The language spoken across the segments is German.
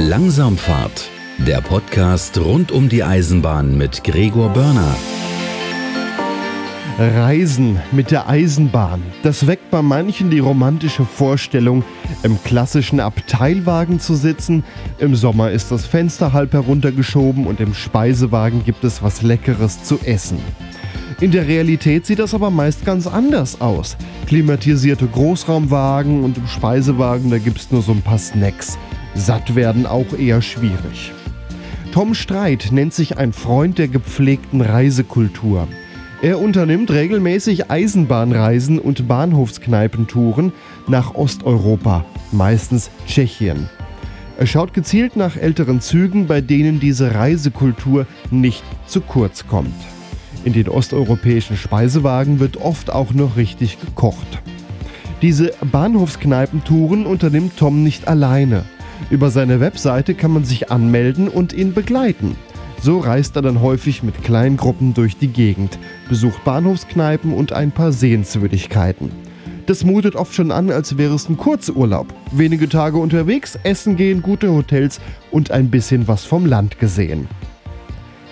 Langsamfahrt, der Podcast rund um die Eisenbahn mit Gregor Börner. Reisen mit der Eisenbahn. Das weckt bei manchen die romantische Vorstellung, im klassischen Abteilwagen zu sitzen. Im Sommer ist das Fenster halb heruntergeschoben und im Speisewagen gibt es was Leckeres zu essen. In der Realität sieht das aber meist ganz anders aus. Klimatisierte Großraumwagen und im Speisewagen, da gibt es nur so ein paar Snacks. Satt werden auch eher schwierig. Tom Streit nennt sich ein Freund der gepflegten Reisekultur. Er unternimmt regelmäßig Eisenbahnreisen und Bahnhofskneipentouren nach Osteuropa, meistens Tschechien. Er schaut gezielt nach älteren Zügen, bei denen diese Reisekultur nicht zu kurz kommt. In den osteuropäischen Speisewagen wird oft auch noch richtig gekocht. Diese Bahnhofskneipentouren unternimmt Tom nicht alleine. Über seine Webseite kann man sich anmelden und ihn begleiten. So reist er dann häufig mit kleinen Gruppen durch die Gegend, besucht Bahnhofskneipen und ein paar Sehenswürdigkeiten. Das mutet oft schon an, als wäre es ein Kurzurlaub. Wenige Tage unterwegs, essen gehen, gute Hotels und ein bisschen was vom Land gesehen.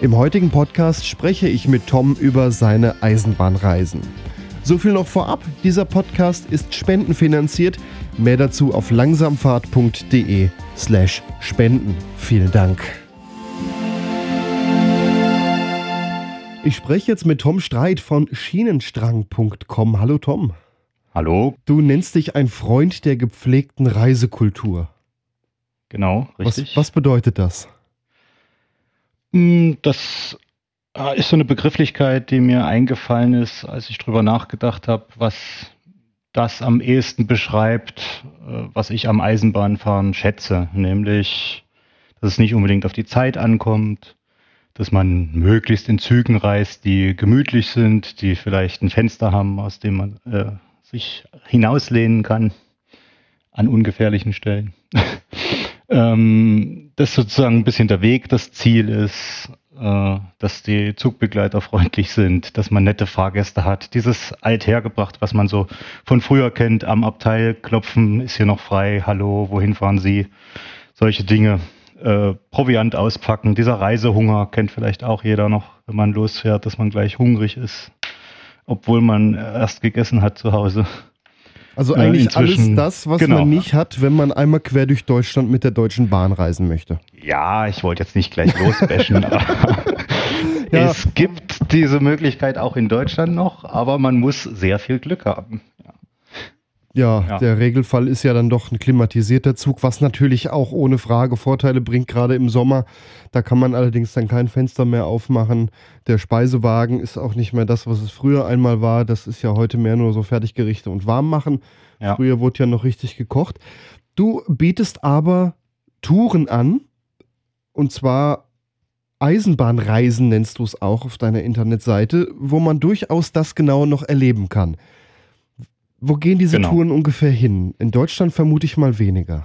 Im heutigen Podcast spreche ich mit Tom über seine Eisenbahnreisen. So viel noch vorab, dieser Podcast ist spendenfinanziert. Mehr dazu auf langsamfahrt.de slash spenden. Vielen Dank. Ich spreche jetzt mit Tom Streit von Schienenstrang.com. Hallo Tom. Hallo. Du nennst dich ein Freund der gepflegten Reisekultur. Genau, richtig. Was, was bedeutet das? Hm, das äh, ist so eine Begrifflichkeit, die mir eingefallen ist, als ich drüber nachgedacht habe, was das am ehesten beschreibt, äh, was ich am Eisenbahnfahren schätze, nämlich, dass es nicht unbedingt auf die Zeit ankommt, dass man möglichst in Zügen reist, die gemütlich sind, die vielleicht ein Fenster haben, aus dem man äh, sich hinauslehnen kann an ungefährlichen Stellen. ähm, dass sozusagen ein bisschen der Weg das Ziel ist, dass die Zugbegleiter freundlich sind, dass man nette Fahrgäste hat. Dieses althergebracht, was man so von früher kennt, am Abteil klopfen, ist hier noch frei, hallo, wohin fahren Sie? Solche Dinge. Äh, Proviant auspacken, dieser Reisehunger kennt vielleicht auch jeder noch, wenn man losfährt, dass man gleich hungrig ist, obwohl man erst gegessen hat zu Hause. Also eigentlich äh, alles das, was genau. man nicht hat, wenn man einmal quer durch Deutschland mit der Deutschen Bahn reisen möchte. Ja, ich wollte jetzt nicht gleich losbashen, aber ja. es gibt diese Möglichkeit auch in Deutschland noch, aber man muss sehr viel Glück haben. Ja, ja, der Regelfall ist ja dann doch ein klimatisierter Zug, was natürlich auch ohne Frage Vorteile bringt, gerade im Sommer. Da kann man allerdings dann kein Fenster mehr aufmachen. Der Speisewagen ist auch nicht mehr das, was es früher einmal war. Das ist ja heute mehr nur so Fertiggerichte und warm machen. Ja. Früher wurde ja noch richtig gekocht. Du bietest aber Touren an, und zwar Eisenbahnreisen nennst du es auch auf deiner Internetseite, wo man durchaus das genau noch erleben kann. Wo gehen diese genau. Touren ungefähr hin? In Deutschland vermute ich mal weniger.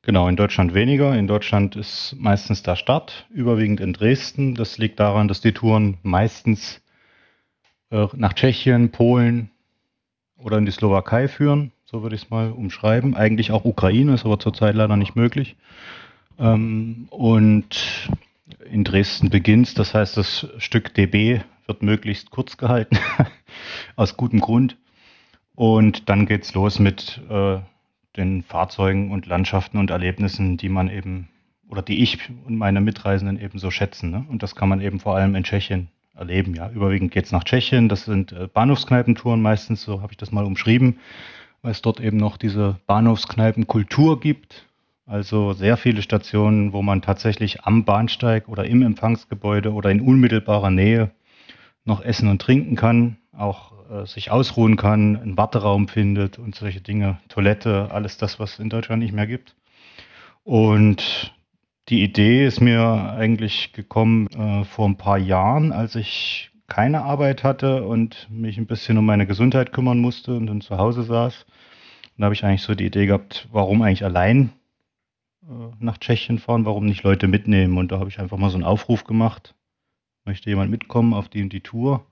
Genau, in Deutschland weniger. In Deutschland ist meistens der Start, überwiegend in Dresden. Das liegt daran, dass die Touren meistens äh, nach Tschechien, Polen oder in die Slowakei führen. So würde ich es mal umschreiben. Eigentlich auch Ukraine, ist aber zurzeit leider nicht möglich. Ähm, und in Dresden beginnt Das heißt, das Stück DB wird möglichst kurz gehalten, aus gutem Grund. Und dann geht's los mit äh, den Fahrzeugen und Landschaften und Erlebnissen, die man eben oder die ich und meine Mitreisenden eben so schätzen. Ne? Und das kann man eben vor allem in Tschechien erleben. Ja, überwiegend geht's nach Tschechien. Das sind äh, Bahnhofskneipentouren meistens. So habe ich das mal umschrieben, weil es dort eben noch diese Bahnhofskneipenkultur gibt. Also sehr viele Stationen, wo man tatsächlich am Bahnsteig oder im Empfangsgebäude oder in unmittelbarer Nähe noch essen und trinken kann. Auch äh, sich ausruhen kann, einen Warteraum findet und solche Dinge, Toilette, alles das, was es in Deutschland nicht mehr gibt. Und die Idee ist mir eigentlich gekommen äh, vor ein paar Jahren, als ich keine Arbeit hatte und mich ein bisschen um meine Gesundheit kümmern musste und dann zu Hause saß. Und da habe ich eigentlich so die Idee gehabt, warum eigentlich allein äh, nach Tschechien fahren, warum nicht Leute mitnehmen. Und da habe ich einfach mal so einen Aufruf gemacht. Möchte jemand mitkommen auf die die Tour?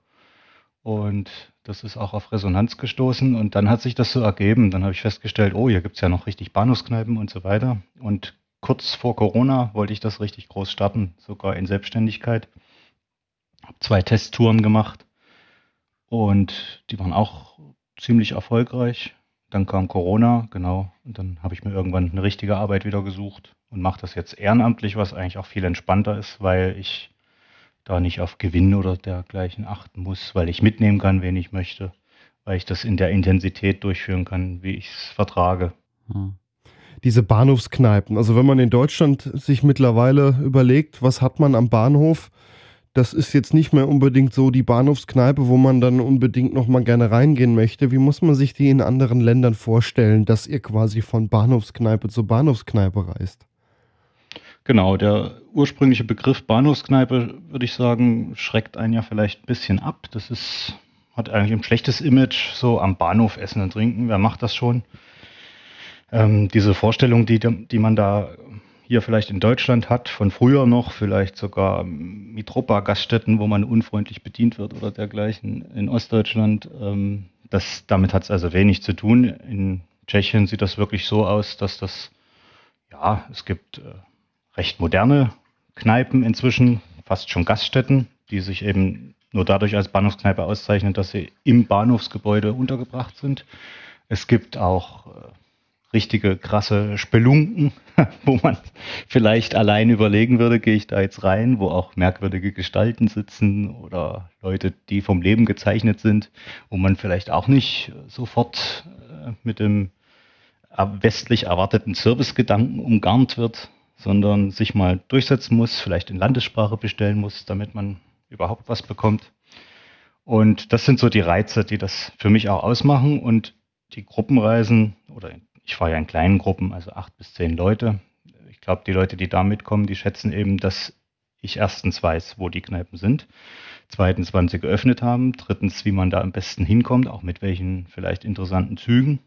Und das ist auch auf Resonanz gestoßen und dann hat sich das so ergeben. Dann habe ich festgestellt, oh, hier gibt es ja noch richtig Bahnhofskneipen und so weiter. Und kurz vor Corona wollte ich das richtig groß starten, sogar in Selbstständigkeit. Habe zwei Testtouren gemacht und die waren auch ziemlich erfolgreich. Dann kam Corona, genau, und dann habe ich mir irgendwann eine richtige Arbeit wieder gesucht und mache das jetzt ehrenamtlich, was eigentlich auch viel entspannter ist, weil ich da nicht auf Gewinn oder dergleichen achten muss, weil ich mitnehmen kann, wen ich möchte, weil ich das in der Intensität durchführen kann, wie ich es vertrage. Hm. Diese Bahnhofskneipen, also wenn man in Deutschland sich mittlerweile überlegt, was hat man am Bahnhof, das ist jetzt nicht mehr unbedingt so die Bahnhofskneipe, wo man dann unbedingt noch mal gerne reingehen möchte. Wie muss man sich die in anderen Ländern vorstellen, dass ihr quasi von Bahnhofskneipe zu Bahnhofskneipe reist? Genau, der ursprüngliche Begriff Bahnhofskneipe, würde ich sagen, schreckt einen ja vielleicht ein bisschen ab. Das ist, hat eigentlich ein schlechtes Image, so am Bahnhof essen und trinken. Wer macht das schon? Ähm, diese Vorstellung, die, die man da hier vielleicht in Deutschland hat, von früher noch, vielleicht sogar Mitropa-Gaststätten, wo man unfreundlich bedient wird oder dergleichen in Ostdeutschland. Ähm, das, damit hat es also wenig zu tun. In Tschechien sieht das wirklich so aus, dass das, ja, es gibt äh, recht moderne Kneipen inzwischen, fast schon Gaststätten, die sich eben nur dadurch als Bahnhofskneipe auszeichnen, dass sie im Bahnhofsgebäude untergebracht sind. Es gibt auch äh, richtige krasse Spelunken, wo man vielleicht allein überlegen würde, gehe ich da jetzt rein, wo auch merkwürdige Gestalten sitzen oder Leute, die vom Leben gezeichnet sind, wo man vielleicht auch nicht sofort äh, mit dem westlich erwarteten Servicegedanken umgarnt wird, sondern sich mal durchsetzen muss, vielleicht in Landessprache bestellen muss, damit man überhaupt was bekommt. Und das sind so die Reize, die das für mich auch ausmachen. Und die Gruppenreisen oder ich fahre ja in kleinen Gruppen, also acht bis zehn Leute. Ich glaube, die Leute, die da mitkommen, die schätzen eben, dass ich erstens weiß, wo die Kneipen sind, zweitens, wann sie geöffnet haben, drittens, wie man da am besten hinkommt, auch mit welchen vielleicht interessanten Zügen.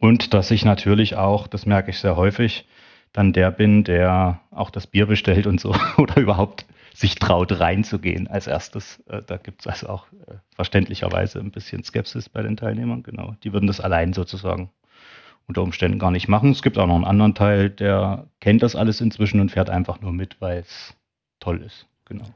Und dass ich natürlich auch, das merke ich sehr häufig, dann der bin, der auch das Bier bestellt und so oder überhaupt sich traut reinzugehen als erstes. Äh, da gibt es also auch äh, verständlicherweise ein bisschen Skepsis bei den Teilnehmern. Genau, die würden das allein sozusagen unter Umständen gar nicht machen. Es gibt auch noch einen anderen Teil, der kennt das alles inzwischen und fährt einfach nur mit, weil es toll ist. Genau.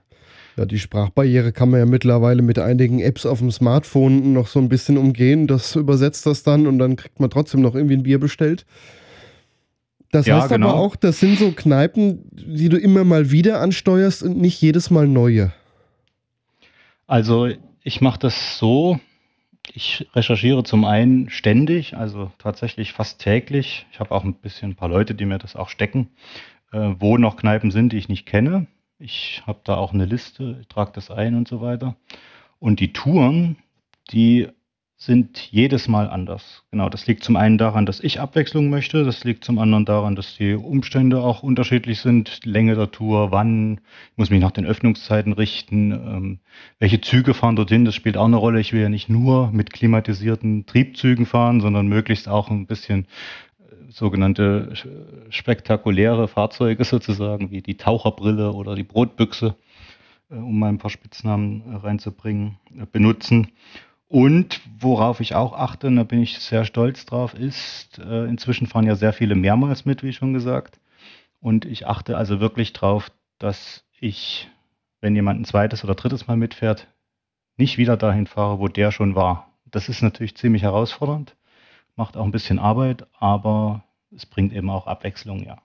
Ja, die Sprachbarriere kann man ja mittlerweile mit einigen Apps auf dem Smartphone noch so ein bisschen umgehen. Das übersetzt das dann und dann kriegt man trotzdem noch irgendwie ein Bier bestellt. Das ja, heißt genau. aber auch, das sind so Kneipen, die du immer mal wieder ansteuerst und nicht jedes Mal neue. Also ich mache das so, ich recherchiere zum einen ständig, also tatsächlich fast täglich. Ich habe auch ein bisschen ein paar Leute, die mir das auch stecken, äh, wo noch Kneipen sind, die ich nicht kenne. Ich habe da auch eine Liste, trage das ein und so weiter. Und die Touren, die sind jedes Mal anders. Genau, das liegt zum einen daran, dass ich Abwechslung möchte, das liegt zum anderen daran, dass die Umstände auch unterschiedlich sind, Länge der Tour, wann, ich muss mich nach den Öffnungszeiten richten, ähm, welche Züge fahren dorthin, das spielt auch eine Rolle. Ich will ja nicht nur mit klimatisierten Triebzügen fahren, sondern möglichst auch ein bisschen äh, sogenannte spektakuläre Fahrzeuge sozusagen, wie die Taucherbrille oder die Brotbüchse, äh, um mal ein paar Spitznamen äh, reinzubringen, äh, benutzen. Und worauf ich auch achte, und da bin ich sehr stolz drauf, ist, äh, inzwischen fahren ja sehr viele mehrmals mit, wie schon gesagt. Und ich achte also wirklich drauf, dass ich, wenn jemand ein zweites oder drittes Mal mitfährt, nicht wieder dahin fahre, wo der schon war. Das ist natürlich ziemlich herausfordernd, macht auch ein bisschen Arbeit, aber es bringt eben auch Abwechslung, ja.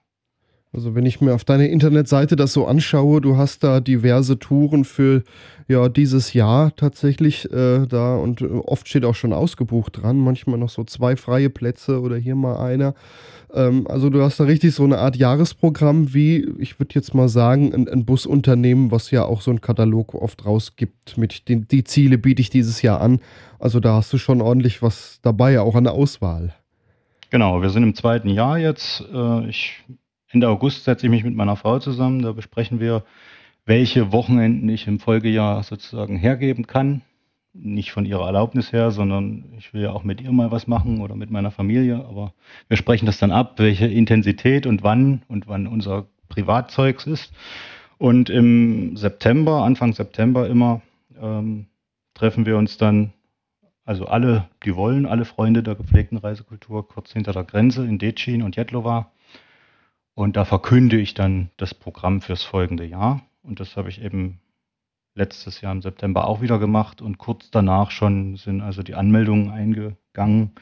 Also wenn ich mir auf deiner Internetseite das so anschaue, du hast da diverse Touren für ja dieses Jahr tatsächlich äh, da und oft steht auch schon ausgebucht dran, manchmal noch so zwei freie Plätze oder hier mal einer. Ähm, also du hast da richtig so eine Art Jahresprogramm wie, ich würde jetzt mal sagen, ein, ein, Busunternehmen, was ja auch so einen Katalog oft rausgibt mit den die Ziele biete ich dieses Jahr an. Also da hast du schon ordentlich was dabei, auch an der Auswahl. Genau, wir sind im zweiten Jahr jetzt. Äh, ich Ende August setze ich mich mit meiner Frau zusammen. Da besprechen wir, welche Wochenenden ich im Folgejahr sozusagen hergeben kann. Nicht von ihrer Erlaubnis her, sondern ich will ja auch mit ihr mal was machen oder mit meiner Familie. Aber wir sprechen das dann ab, welche Intensität und wann und wann unser Privatzeugs ist. Und im September, Anfang September immer, ähm, treffen wir uns dann, also alle, die wollen, alle Freunde der gepflegten Reisekultur, kurz hinter der Grenze in Decin und Jetlowa Und da verkünde ich dann das Programm fürs folgende Jahr. Und das habe ich eben letztes Jahr im September auch wieder gemacht. Und kurz danach schon sind also die Anmeldungen eingegangen.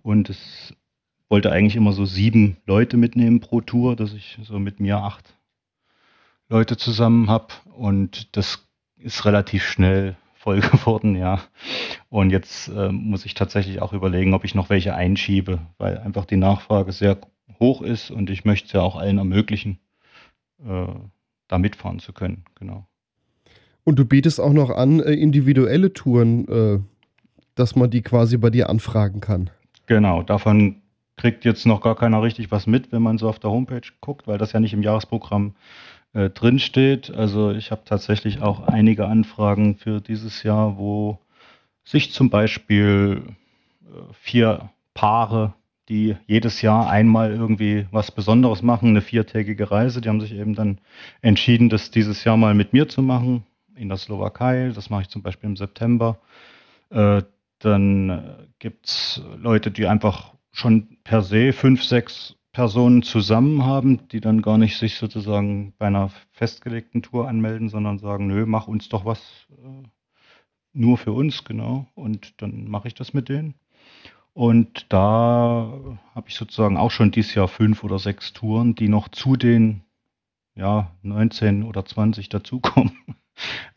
Und es wollte eigentlich immer so sieben Leute mitnehmen pro Tour, dass ich so mit mir acht Leute zusammen habe. Und das ist relativ schnell voll geworden, ja. Und jetzt äh, muss ich tatsächlich auch überlegen, ob ich noch welche einschiebe, weil einfach die Nachfrage sehr hoch ist und ich möchte es ja auch allen ermöglichen, äh, da mitfahren zu können, genau. Und du bietest auch noch an, äh, individuelle Touren, äh, dass man die quasi bei dir anfragen kann. Genau, davon kriegt jetzt noch gar keiner richtig was mit, wenn man so auf der Homepage guckt, weil das ja nicht im Jahresprogramm äh, drinsteht. Also ich habe tatsächlich auch einige Anfragen für dieses Jahr, wo sich zum Beispiel äh, vier Paare, die jedes Jahr einmal irgendwie was Besonderes machen, eine viertägige Reise, die haben sich eben dann entschieden, das dieses Jahr mal mit mir zu machen in der Slowakei. Das mache ich zum Beispiel im September. Äh, dann äh, gibt es Leute, die einfach schon per se fünf, sechs Personen zusammen haben, die dann gar nicht sich sozusagen bei einer festgelegten Tour anmelden, sondern sagen, nö, mach uns doch was äh, nur für uns, genau. Und dann mache ich das mit denen. Und da habe ich sozusagen auch schon dieses Jahr fünf oder sechs Touren, die noch zu den ja, 19 oder 20 dazukommen.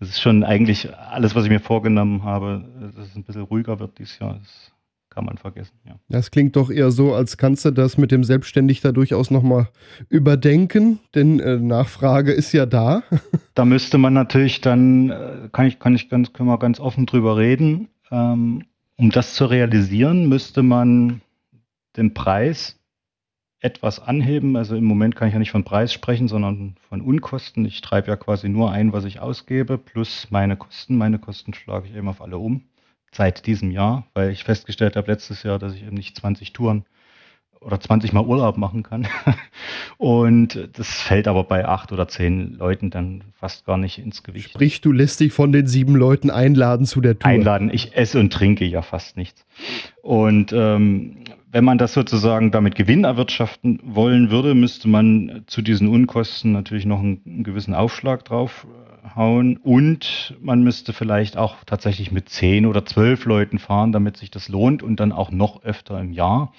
Das ist schon eigentlich alles, was ich mir vorgenommen habe, dass es ein bisschen ruhiger wird dieses Jahr. Das kann man vergessen. Ja. Das klingt doch eher so, als kannst du das mit dem Selbstständig da durchaus nochmal überdenken, denn äh, Nachfrage ist ja da. Da müsste man natürlich dann, äh, kann ich, kann ich ganz, können wir ganz offen drüber reden. Ähm, um das zu realisieren, müsste man den Preis etwas anheben. Also im Moment kann ich ja nicht von Preis sprechen, sondern von Unkosten. Ich treibe ja quasi nur ein, was ich ausgebe, plus meine Kosten. Meine Kosten schlage ich eben auf alle um seit diesem Jahr, weil ich festgestellt habe letztes Jahr, dass ich eben nicht 20 Touren oder 20 Mal Urlaub machen kann. Und das fällt aber bei acht oder zehn Leuten dann fast gar nicht ins Gewicht. Sprich, du lässt dich von den sieben Leuten einladen zu der Tour. Einladen. Ich esse und trinke ja fast nichts. Und ähm, wenn man das sozusagen damit Gewinn erwirtschaften wollen würde, müsste man zu diesen Unkosten natürlich noch einen, einen gewissen Aufschlag drauf hauen und man müsste vielleicht auch tatsächlich mit zehn oder zwölf Leuten fahren, damit sich das lohnt und dann auch noch öfter im Jahr.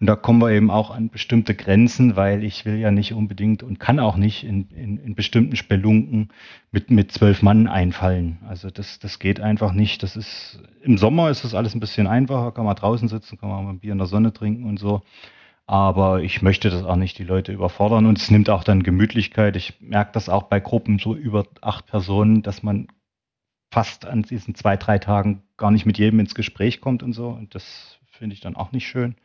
Und da kommen wir eben auch an bestimmte Grenzen, weil ich will ja nicht unbedingt und kann auch nicht in, in, in bestimmten Spelunken mit, mit zwölf Mann einfallen. Also das, das geht einfach nicht. Das ist, im Sommer ist das alles ein bisschen einfacher, kann man draußen sitzen, kann man mal ein Bier in der Sonne trinken und so. Aber ich möchte das auch nicht die Leute überfordern und es nimmt auch dann Gemütlichkeit. Ich merke das auch bei Gruppen so über acht Personen, dass man fast an diesen zwei, drei Tagen gar nicht mit jedem ins Gespräch kommt und so. Und das finde ich dann auch nicht schön.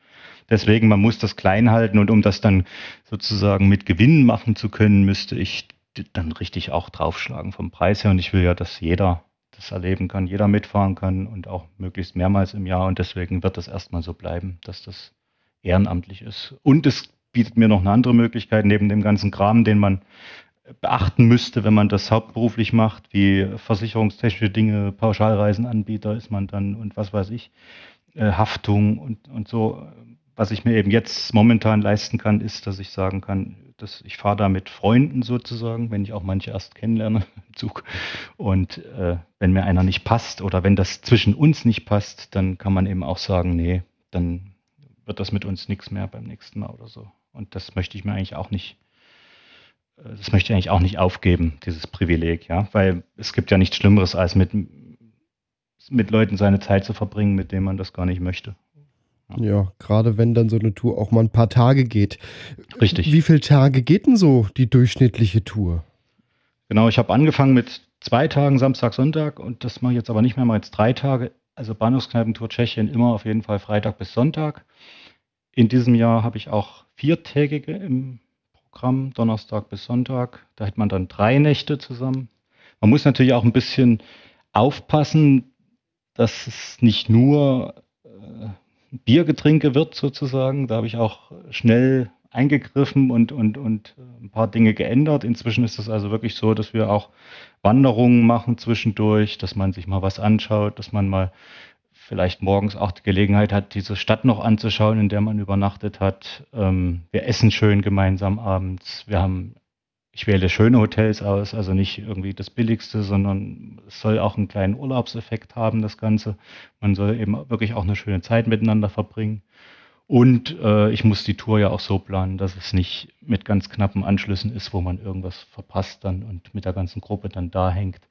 Deswegen, man muss das klein halten und um das dann sozusagen mit Gewinn machen zu können, müsste ich dann richtig auch draufschlagen vom Preis her. Und ich will ja, dass jeder das erleben kann, jeder mitfahren kann und auch möglichst mehrmals im Jahr. Und deswegen wird das erstmal so bleiben, dass das ehrenamtlich ist. Und es bietet mir noch eine andere Möglichkeit, neben dem ganzen Kram, den man beachten müsste, wenn man das hauptberuflich macht, wie versicherungstechnische Dinge, Pauschalreisenanbieter ist man dann und was weiß ich, Haftung und, und so. Was ich mir eben jetzt momentan leisten kann, ist, dass ich sagen kann, dass ich fahre da mit Freunden sozusagen, wenn ich auch manche erst kennenlerne im Zug. Und äh, wenn mir einer nicht passt oder wenn das zwischen uns nicht passt, dann kann man eben auch sagen, nee, dann wird das mit uns nichts mehr beim nächsten Mal oder so. Und das möchte ich mir eigentlich auch nicht, äh, das möchte ich eigentlich auch nicht aufgeben, dieses Privileg, ja, weil es gibt ja nichts Schlimmeres, als mit, mit Leuten seine Zeit zu verbringen, mit denen man das gar nicht möchte. Ja. ja, gerade wenn dann so eine Tour auch mal ein paar Tage geht. Richtig. Wie viele Tage geht denn so die durchschnittliche Tour? Genau, ich habe angefangen mit zwei Tagen, Samstag, Sonntag und das mache ich jetzt aber nicht mehr, mal jetzt drei Tage also Bahnhofskneipentour Tschechien immer auf jeden Fall Freitag bis Sonntag. In diesem Jahr habe ich auch viertägige im Programm, Donnerstag bis Sonntag. Da hat man dann drei Nächte zusammen. Man muss natürlich auch ein bisschen aufpassen, dass es nicht nur äh, Biergetrinke wird sozusagen. Da habe ich auch schnell eingegriffen und, und, und äh, ein paar Dinge geändert. Inzwischen ist es also wirklich so, dass wir auch Wanderungen machen zwischendurch, dass man sich mal was anschaut, dass man mal vielleicht morgens auch die Gelegenheit hat, diese Stadt noch anzuschauen, in der man übernachtet hat. Ähm, wir essen schön gemeinsam abends. Wir haben, ich wähle schöne Hotels aus, also nicht irgendwie das billigste, sondern es soll auch einen kleinen Urlaubseffekt haben, das Ganze. Man soll eben wirklich auch eine schöne Zeit miteinander verbringen. Und äh, ich muss die Tour ja auch so planen, dass es nicht mit ganz knappen Anschlüssen ist, wo man irgendwas verpasst dann und mit der ganzen Gruppe dann da hängt.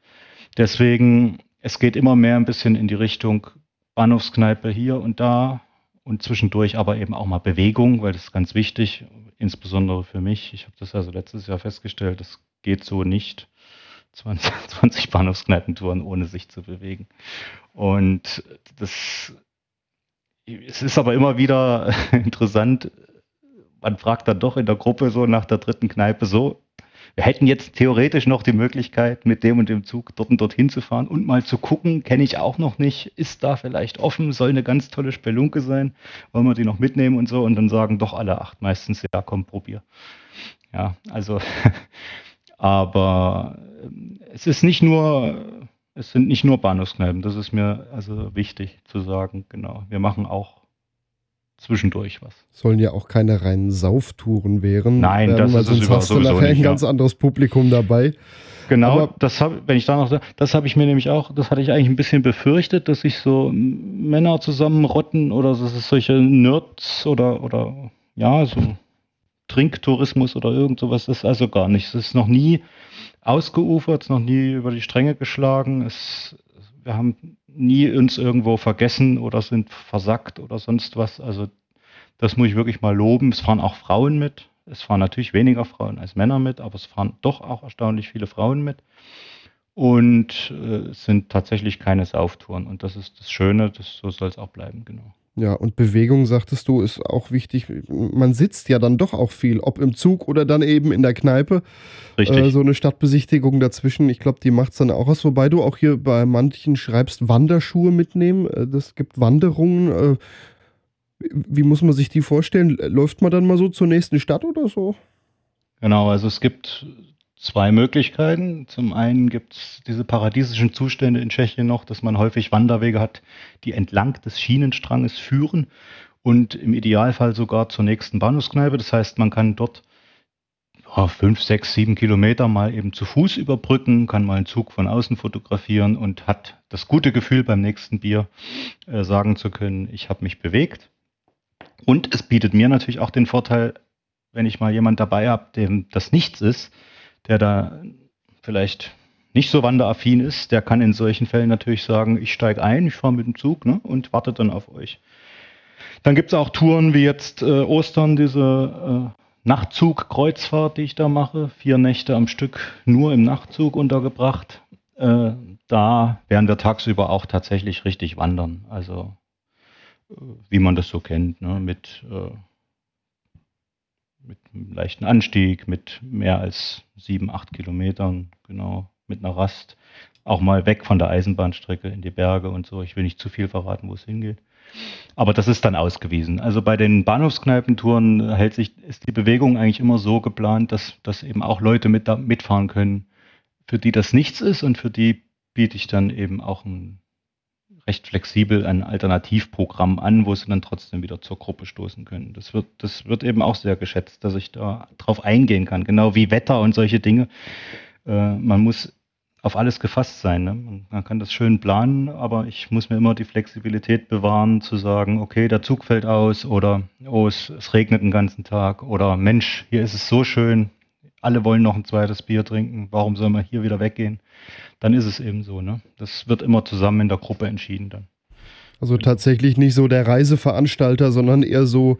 Deswegen, es geht immer mehr ein bisschen in die Richtung Bahnhofskneipe hier und da und zwischendurch aber eben auch mal Bewegung, weil das ist ganz wichtig, insbesondere für mich. Ich habe das also letztes Jahr festgestellt, das geht so nicht. 20, 20 Bahnhofskneipentouren ohne sich zu bewegen. Und das es ist aber immer wieder interessant, man fragt dann doch in der Gruppe so nach der dritten Kneipe so, wir hätten jetzt theoretisch noch die Möglichkeit, mit dem und dem Zug dort und dorthin zu fahren und mal zu gucken, kenne ich auch noch nicht, ist da vielleicht offen, soll eine ganz tolle Spelunke sein, wollen wir die noch mitnehmen und so? Und dann sagen doch alle acht meistens, ja komm, probier. Ja, also, aber ähm, es ist nicht nur es sind nicht nur Bahnhofskneipen, das ist mir also wichtig zu sagen, genau. Wir machen auch zwischendurch was. Sollen ja auch keine reinen Sauftouren wären. Nein, das ist sonst hast du nachher nicht, ein ganz anderes Publikum dabei. Genau, Aber das habe, wenn ich da noch, das habe ich mir nämlich auch, das hatte ich eigentlich ein bisschen befürchtet, dass sich so Männer zusammenrotten oder dass es solche Nerds oder, oder ja, so Trinktourismus oder irgend sowas ist also gar nicht. Es ist noch nie ausgeufert, noch nie über die Stränge geschlagen. Es, wir haben nie uns irgendwo vergessen oder sind versackt oder sonst was. Also das muss ich wirklich mal loben. Es fahren auch Frauen mit. Es fahren natürlich weniger Frauen als Männer mit, aber es fahren doch auch erstaunlich viele Frauen mit. Und äh, es sind tatsächlich keine Sauftouren. Und das ist das Schöne, das, so soll es auch bleiben, genau. Ja, und Bewegung, sagtest du, ist auch wichtig. Man sitzt ja dann doch auch viel, ob im Zug oder dann eben in der Kneipe. Richtig. Äh, so eine Stadtbesichtigung dazwischen, ich glaube, die macht es dann auch aus. Wobei du auch hier bei manchen schreibst, Wanderschuhe mitnehmen. Äh, das gibt Wanderungen. Äh, wie muss man sich die vorstellen? Läuft man dann mal so zur nächsten Stadt oder so? Genau, also es gibt zwei Möglichkeiten. Zum einen gibt es diese paradiesischen Zustände in Tschechien noch, dass man häufig Wanderwege hat, die entlang des Schienenstranges führen und im Idealfall sogar zur nächsten Bahnhofskneipe. Das heißt, man kann dort fünf, sechs, sieben Kilometer mal eben zu Fuß überbrücken, kann mal einen Zug von außen fotografieren und hat das gute Gefühl beim nächsten Bier äh, sagen zu können, ich habe mich bewegt. Und es bietet mir natürlich auch den Vorteil, wenn ich mal jemand dabei habe, dem das nichts ist, der da vielleicht nicht so wanderaffin ist, der kann in solchen Fällen natürlich sagen, ich steige ein, ich fahre mit dem Zug ne, und warte dann auf euch. Dann gibt es auch Touren wie jetzt äh, Ostern, diese äh, Nachtzug-Kreuzfahrt, die ich da mache. Vier Nächte am Stück nur im Nachtzug untergebracht. Äh, da werden wir tagsüber auch tatsächlich richtig wandern. Also äh, wie man das so kennt, ne, mit äh, mit einem leichten Anstieg, mit mehr als sieben, acht Kilometern, genau, mit einer Rast. Auch mal weg von der Eisenbahnstrecke in die Berge und so. Ich will nicht zu viel verraten, wo es hingeht. Aber das ist dann ausgewiesen. Also bei den Bahnhofskneipentouren hält sich, ist die Bewegung eigentlich immer so geplant, dass, dass eben auch Leute mit, mitfahren können, für die das nichts ist und für die biete ich dann eben auch ein recht flexibel ein Alternativprogramm an, wo sie dann trotzdem wieder zur Gruppe stoßen können. Das wird, das wird eben auch sehr geschätzt, dass ich da drauf eingehen kann. Genau wie Wetter und solche Dinge. Äh, man muss auf alles gefasst sein. Ne? Man kann das schön planen, aber ich muss mir immer die Flexibilität bewahren, zu sagen, okay, der Zug fällt aus oder oh, es, es regnet den ganzen Tag oder Mensch, hier ist es so schön, alle wollen noch ein zweites Bier trinken, warum soll man hier wieder weggehen? dann ist es eben so. Ne? Das wird immer zusammen in der Gruppe entschieden dann. Also tatsächlich nicht so der Reiseveranstalter, sondern eher so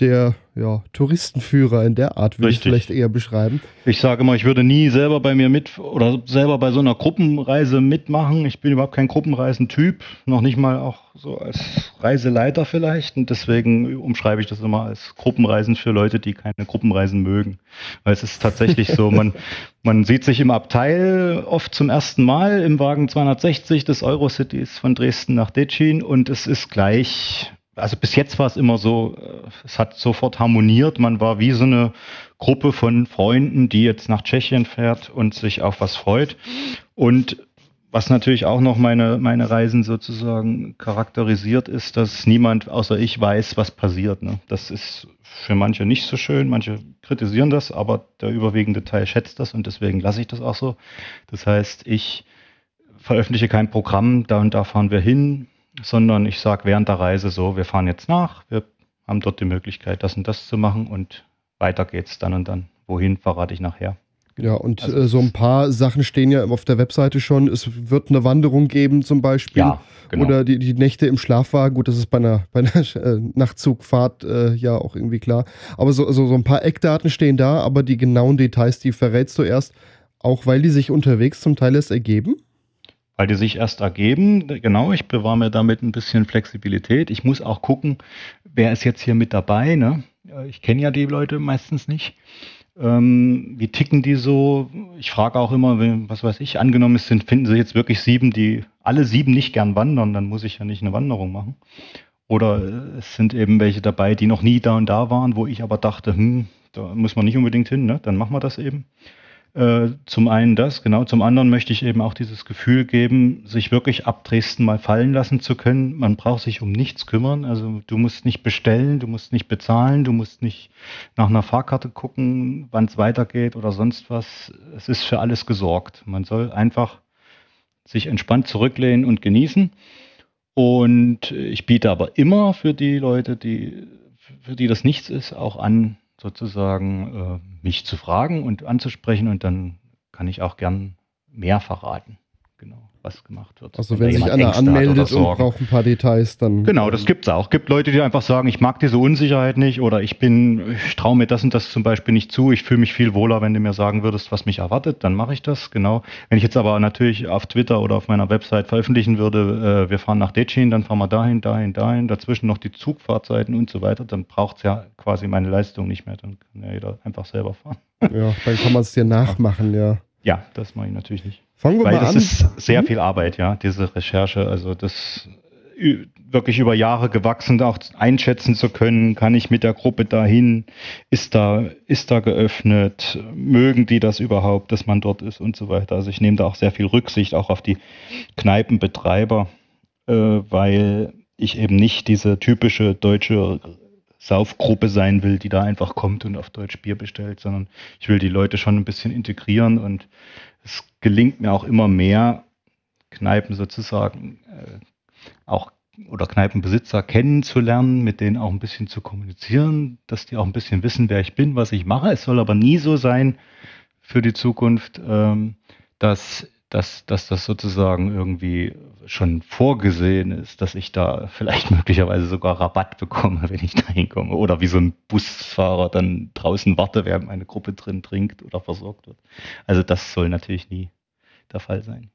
der ja, Touristenführer in der Art, würde ich vielleicht eher beschreiben. Ich sage immer, ich würde nie selber bei mir mit oder selber bei so einer Gruppenreise mitmachen. Ich bin überhaupt kein Gruppenreisentyp, noch nicht mal auch so als Reiseleiter vielleicht. Und deswegen umschreibe ich das immer als Gruppenreisen für Leute, die keine Gruppenreisen mögen. Weil es ist tatsächlich so, man, man sieht sich im Abteil oft zum ersten Mal im Wagen 260 des Eurocities von Dresden nach Detschin und es ist gleich also bis jetzt war es immer so, äh, es hat sofort harmoniert. Man war wie so eine Gruppe von Freunden, die jetzt nach Tschechien fährt und sich auf was freut. Und was natürlich auch noch meine, meine Reisen sozusagen charakterisiert, ist, dass niemand außer ich weiß, was passiert. Ne? Das ist für manche nicht so schön, manche kritisieren das, aber der überwiegende Teil schätzt das und deswegen lasse ich das auch so. Das heißt, ich veröffentliche kein Programm, da und da fahren wir hin, sondern ich sage während der Reise so, wir fahren jetzt nach, wir haben dort die Möglichkeit, das und das zu machen und weiter geht's dann und dann. Wohin verrate ich nachher. Ja, und also, äh, so ein paar Sachen stehen ja auf der Webseite schon. Es wird eine Wanderung geben zum Beispiel. Ja, genau. Oder die, die Nächte im Schlafwagen. Gut, das ist bei einer, bei einer äh, Nachtzugfahrt äh, ja auch irgendwie klar. Aber so, so, so ein paar Eckdaten stehen da, aber die genauen Details, die verrätst du erst, auch weil die sich unterwegs zum Teil erst ergeben? Weil die sich erst ergeben, genau, ich bewahre mir damit ein bisschen Flexibilität. Ich muss auch gucken, wer ist jetzt hier mit dabei. Ne? Ich kenne ja die Leute meistens nicht. Ähm, wie ticken die so? Ich frage auch immer, was weiß ich, angenommen es sind, finden sie jetzt wirklich sieben, die alle sieben nicht gern wandern, dann muss ich ja nicht eine Wanderung machen. Oder äh, es sind eben welche dabei, die noch nie da und da waren, wo ich aber dachte, hm, da muss man nicht unbedingt hin, ne? dann machen wir das eben. Äh, zum einen das, genau. Zum anderen möchte ich eben auch dieses Gefühl geben, sich wirklich ab Dresden mal fallen lassen zu können. Man braucht sich um nichts kümmern. Also du musst nicht bestellen, du musst nicht bezahlen, du musst nicht nach einer Fahrkarte gucken, wann es weitergeht oder sonst was. Es ist für alles gesorgt. Man soll einfach sich entspannt zurücklehnen und genießen. Und ich biete aber immer für die Leute, die, für die das nichts ist, auch an, sozusagen äh, mich zu fragen und anzusprechen und dann kann ich auch gern mehr verraten. Genau, was gemacht wird. Also wenn, wenn sich einer anmeldet und braucht ein paar Details, dann. Genau, das gibt es auch. Es gibt Leute, die einfach sagen, ich mag diese Unsicherheit nicht oder ich bin, ich traue mir das und das zum Beispiel nicht zu. Ich fühle mich viel wohler, wenn du mir sagen würdest, was mich erwartet, dann mache ich das, genau. Wenn ich jetzt aber natürlich auf Twitter oder auf meiner Website veröffentlichen würde, äh, wir fahren nach Decin, dann fahren wir dahin, dahin, dahin, dazwischen noch die Zugfahrzeiten und so weiter, dann braucht es ja quasi meine Leistung nicht mehr. Dann kann ja jeder einfach selber fahren. Ja, dann kann man es dir nachmachen, ja. Ja, das mache ich natürlich nicht. Fangen wir Weil mal das an. ist sehr mhm. viel Arbeit, ja, diese Recherche. Also das wirklich über Jahre gewachsen, auch einschätzen zu können, kann ich mit der Gruppe dahin, ist da, ist da geöffnet, mögen die das überhaupt, dass man dort ist und so weiter. Also ich nehme da auch sehr viel Rücksicht auch auf die Kneipenbetreiber, äh, weil ich eben nicht diese typische deutsche Saufgruppe sein will, die da einfach kommt und auf Deutsch Bier bestellt, sondern ich will die Leute schon ein bisschen integrieren und es gelingt mir auch immer mehr, Kneipen sozusagen äh, auch oder Kneipenbesitzer kennenzulernen, mit denen auch ein bisschen zu kommunizieren, dass die auch ein bisschen wissen, wer ich bin, was ich mache. Es soll aber nie so sein für die Zukunft, ähm, dass dass, dass das sozusagen irgendwie schon vorgesehen ist, dass ich da vielleicht möglicherweise sogar Rabatt bekomme, wenn ich da hinkomme. Oder wie so ein Busfahrer dann draußen warte, während meine Gruppe drin trinkt oder versorgt wird. Also das soll natürlich nie der Fall sein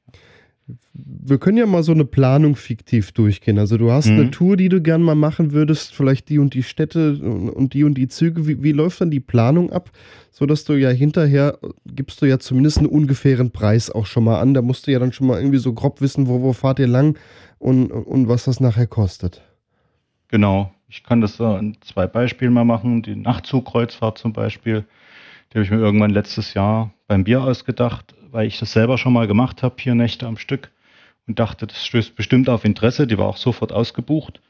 wir können ja mal so eine Planung fiktiv durchgehen. Also du hast mhm. eine Tour, die du gern mal machen würdest, vielleicht die und die Städte und die und die Züge. Wie, wie läuft dann die Planung ab, sodass du ja hinterher gibst du ja zumindest einen ungefähren Preis auch schon mal an. Da musst du ja dann schon mal irgendwie so grob wissen, wo, wo fahrt ihr lang und, und was das nachher kostet. Genau. Ich kann das an zwei Beispielen mal machen. Die Nachtzugkreuzfahrt zum Beispiel, die habe ich mir irgendwann letztes Jahr beim Bier ausgedacht weil ich das selber schon mal gemacht habe, vier Nächte am Stück und dachte, das stößt bestimmt auf Interesse. Die war auch sofort ausgebucht.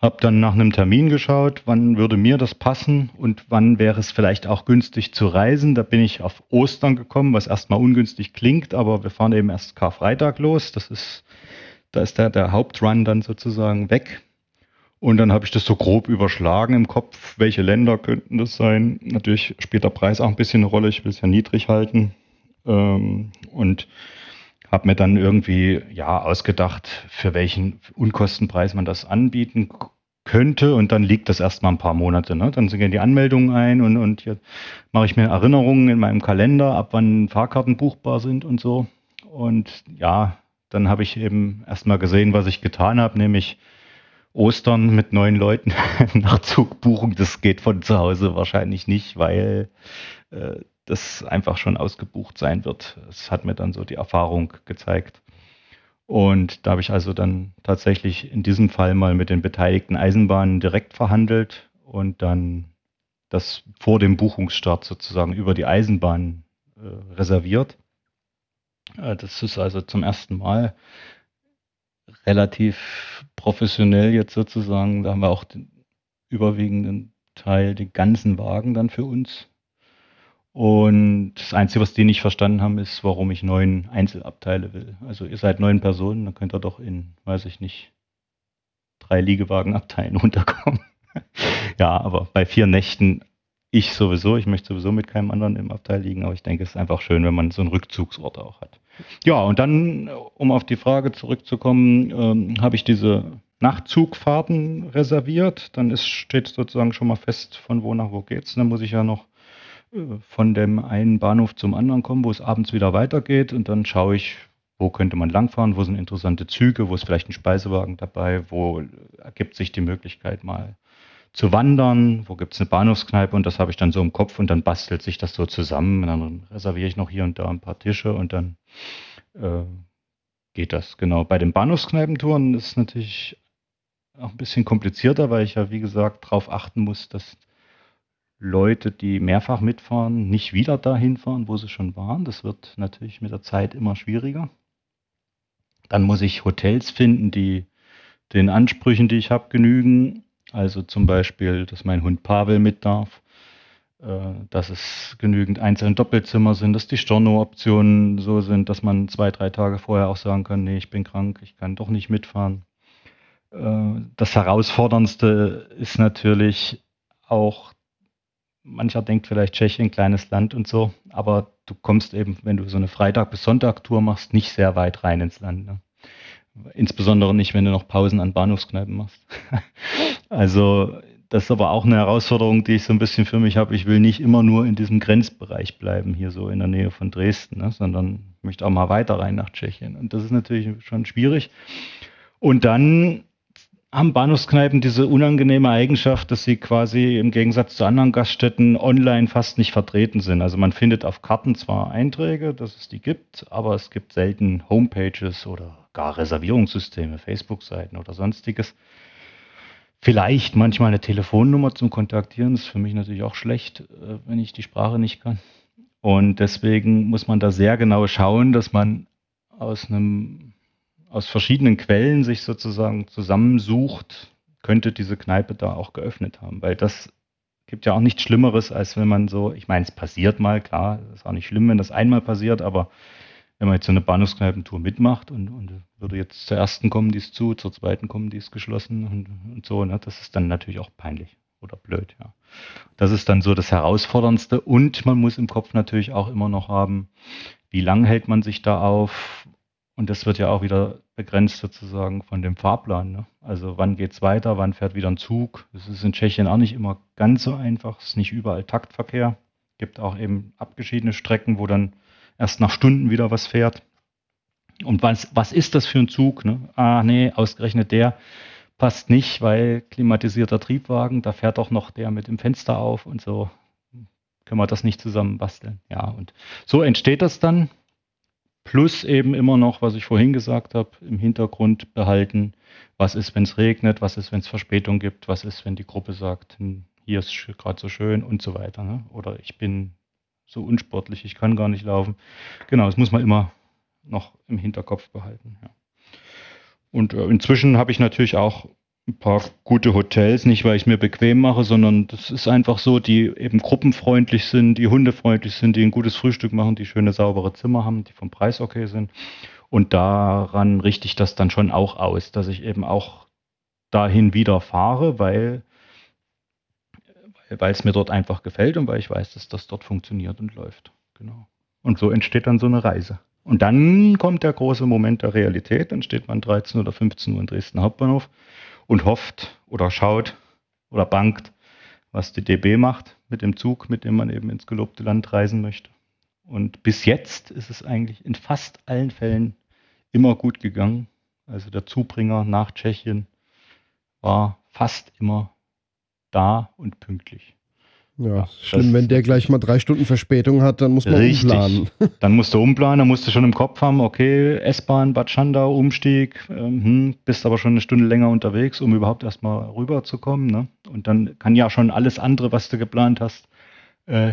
Habe dann nach einem Termin geschaut, wann würde mir das passen und wann wäre es vielleicht auch günstig zu reisen. Da bin ich auf Ostern gekommen, was erstmal ungünstig klingt, aber wir fahren eben erst Karfreitag los. Das ist, da ist der, der Hauptrun dann sozusagen weg. Und dann habe ich das so grob überschlagen im Kopf, welche Länder könnten das sein. Natürlich spielt der Preis auch ein bisschen eine Rolle. Ich will es ja niedrig halten. Ähm, und habe mir dann irgendwie ja ausgedacht, für welchen Unkostenpreis man das anbieten könnte und dann liegt das erstmal ein paar Monate. Ne? Dann gehen die Anmeldungen ein und, und jetzt mache ich mir Erinnerungen in meinem Kalender, ab wann Fahrkarten buchbar sind und so. Und ja, dann habe ich eben erstmal gesehen, was ich getan habe, nämlich Ostern mit neun Leuten Nachzugbuchung. Das geht von zu Hause wahrscheinlich nicht, weil äh, das einfach schon ausgebucht sein wird. Das hat mir dann so die Erfahrung gezeigt. Und da habe ich also dann tatsächlich in diesem Fall mal mit den beteiligten Eisenbahnen direkt verhandelt und dann das vor dem Buchungsstart sozusagen über die Eisenbahn äh, reserviert. Äh, das ist also zum ersten Mal relativ professionell jetzt sozusagen. Da haben wir auch den überwiegenden Teil, den ganzen Wagen dann für uns. Und das Einzige, was die nicht verstanden haben, ist, warum ich neun Einzelabteile will. Also ihr seid neun Personen, dann könnt ihr doch in, weiß ich nicht, drei Liegewagenabteilen unterkommen. ja, aber bei vier Nächten ich sowieso, ich möchte sowieso mit keinem anderen im Abteil liegen, aber ich denke, es ist einfach schön, wenn man so einen Rückzugsort auch hat. Ja, und dann, um auf die Frage zurückzukommen, ähm, habe ich diese Nachtzugfahrten reserviert. Dann ist, steht sozusagen schon mal fest, von wo nach wo geht's. Dann muss ich ja noch äh, von dem einen Bahnhof zum anderen kommen, wo es abends wieder weitergeht. Und dann schaue ich, wo könnte man langfahren, wo sind interessante Züge, wo ist vielleicht ein Speisewagen dabei, wo ergibt sich die Möglichkeit mal zu wandern, wo gibt es eine Bahnhofskneipe und das habe ich dann so im Kopf und dann bastelt sich das so zusammen und dann reserviere ich noch hier und da ein paar Tische und dann äh, geht das. Genau. Bei den Bahnhofskneipentouren ist es natürlich auch ein bisschen komplizierter, weil ich ja, wie gesagt, darauf achten muss, dass Leute, die mehrfach mitfahren, nicht wieder dahin fahren, wo sie schon waren. Das wird natürlich mit der Zeit immer schwieriger. Dann muss ich Hotels finden, die den Ansprüchen, die ich habe, genügen also zum Beispiel, dass mein Hund Pavel mit darf, äh, dass es genügend einzelne Doppelzimmer sind, dass die Storno-Optionen so sind, dass man zwei, drei Tage vorher auch sagen kann, nee, ich bin krank, ich kann doch nicht mitfahren. Äh, das Herausforderndste ist natürlich auch, mancher denkt vielleicht Tschechien, kleines Land und so, aber du kommst eben, wenn du so eine Freitag- bis Sonntag-Tour machst, nicht sehr weit rein ins Land. Ne? Insbesondere nicht, wenn du noch Pausen an Bahnhofskneipen machst. also das ist aber auch eine Herausforderung, die ich so ein bisschen für mich habe. Ich will nicht immer nur in diesem Grenzbereich bleiben, hier so in der Nähe von Dresden, ne, sondern möchte auch mal weiter rein nach Tschechien. Und das ist natürlich schon schwierig. Und dann haben Bahnhofskneipen diese unangenehme Eigenschaft, dass sie quasi im Gegensatz zu anderen Gaststätten online fast nicht vertreten sind. Also man findet auf Karten zwar Einträge, dass es die gibt, aber es gibt selten Homepages oder gar Reservierungssysteme, Facebook-Seiten oder sonstiges. Vielleicht manchmal eine Telefonnummer zum Kontaktieren, das ist für mich natürlich auch schlecht, äh, wenn ich die Sprache nicht kann. Und deswegen muss man da sehr genau schauen, dass man aus einem aus verschiedenen Quellen sich sozusagen zusammensucht, könnte diese Kneipe da auch geöffnet haben. Weil das gibt ja auch nichts Schlimmeres, als wenn man so, ich meine, es passiert mal, klar, es ist auch nicht schlimm, wenn das einmal passiert, aber wenn man jetzt so eine Bahnhofskneipentour mitmacht und, und würde jetzt zur ersten kommen, die ist zu, zur zweiten kommen, die ist geschlossen und, und so, ne, das ist dann natürlich auch peinlich oder blöd, ja. Das ist dann so das Herausforderndste und man muss im Kopf natürlich auch immer noch haben, wie lang hält man sich da auf, und das wird ja auch wieder begrenzt sozusagen von dem Fahrplan. Ne? Also wann geht's weiter, wann fährt wieder ein Zug? Das ist in Tschechien auch nicht immer ganz so einfach. Es ist nicht überall Taktverkehr. Es Gibt auch eben abgeschiedene Strecken, wo dann erst nach Stunden wieder was fährt. Und was, was ist das für ein Zug? Ne? Ah, nee, ausgerechnet der passt nicht, weil klimatisierter Triebwagen, da fährt doch noch der mit dem Fenster auf und so. Können wir das nicht zusammen basteln? Ja, und so entsteht das dann. Plus eben immer noch, was ich vorhin gesagt habe, im Hintergrund behalten, was ist, wenn es regnet, was ist, wenn es Verspätung gibt, was ist, wenn die Gruppe sagt, hm, hier ist gerade so schön und so weiter. Ne? Oder ich bin so unsportlich, ich kann gar nicht laufen. Genau, das muss man immer noch im Hinterkopf behalten. Ja. Und äh, inzwischen habe ich natürlich auch ein paar gute Hotels, nicht weil ich mir bequem mache, sondern das ist einfach so, die eben gruppenfreundlich sind, die hundefreundlich sind, die ein gutes Frühstück machen, die schöne saubere Zimmer haben, die vom Preis okay sind. Und daran richte ich das dann schon auch aus, dass ich eben auch dahin wieder fahre, weil weil es mir dort einfach gefällt und weil ich weiß, dass das dort funktioniert und läuft. Genau. Und so entsteht dann so eine Reise. Und dann kommt der große Moment der Realität, dann steht man 13 oder 15 Uhr in Dresden Hauptbahnhof und hofft oder schaut oder bangt, was die DB macht mit dem Zug, mit dem man eben ins gelobte Land reisen möchte. Und bis jetzt ist es eigentlich in fast allen Fällen immer gut gegangen. Also der Zubringer nach Tschechien war fast immer da und pünktlich. Ja, ja schlimm, wenn der gleich mal drei Stunden Verspätung hat, dann muss man richtig. umplanen. Dann musst du umplanen, dann musst du schon im Kopf haben, okay, S-Bahn, Bad Schandau, Umstieg, ähm, hm, bist aber schon eine Stunde länger unterwegs, um überhaupt erstmal rüberzukommen. Ne? Und dann kann ja schon alles andere, was du geplant hast, äh,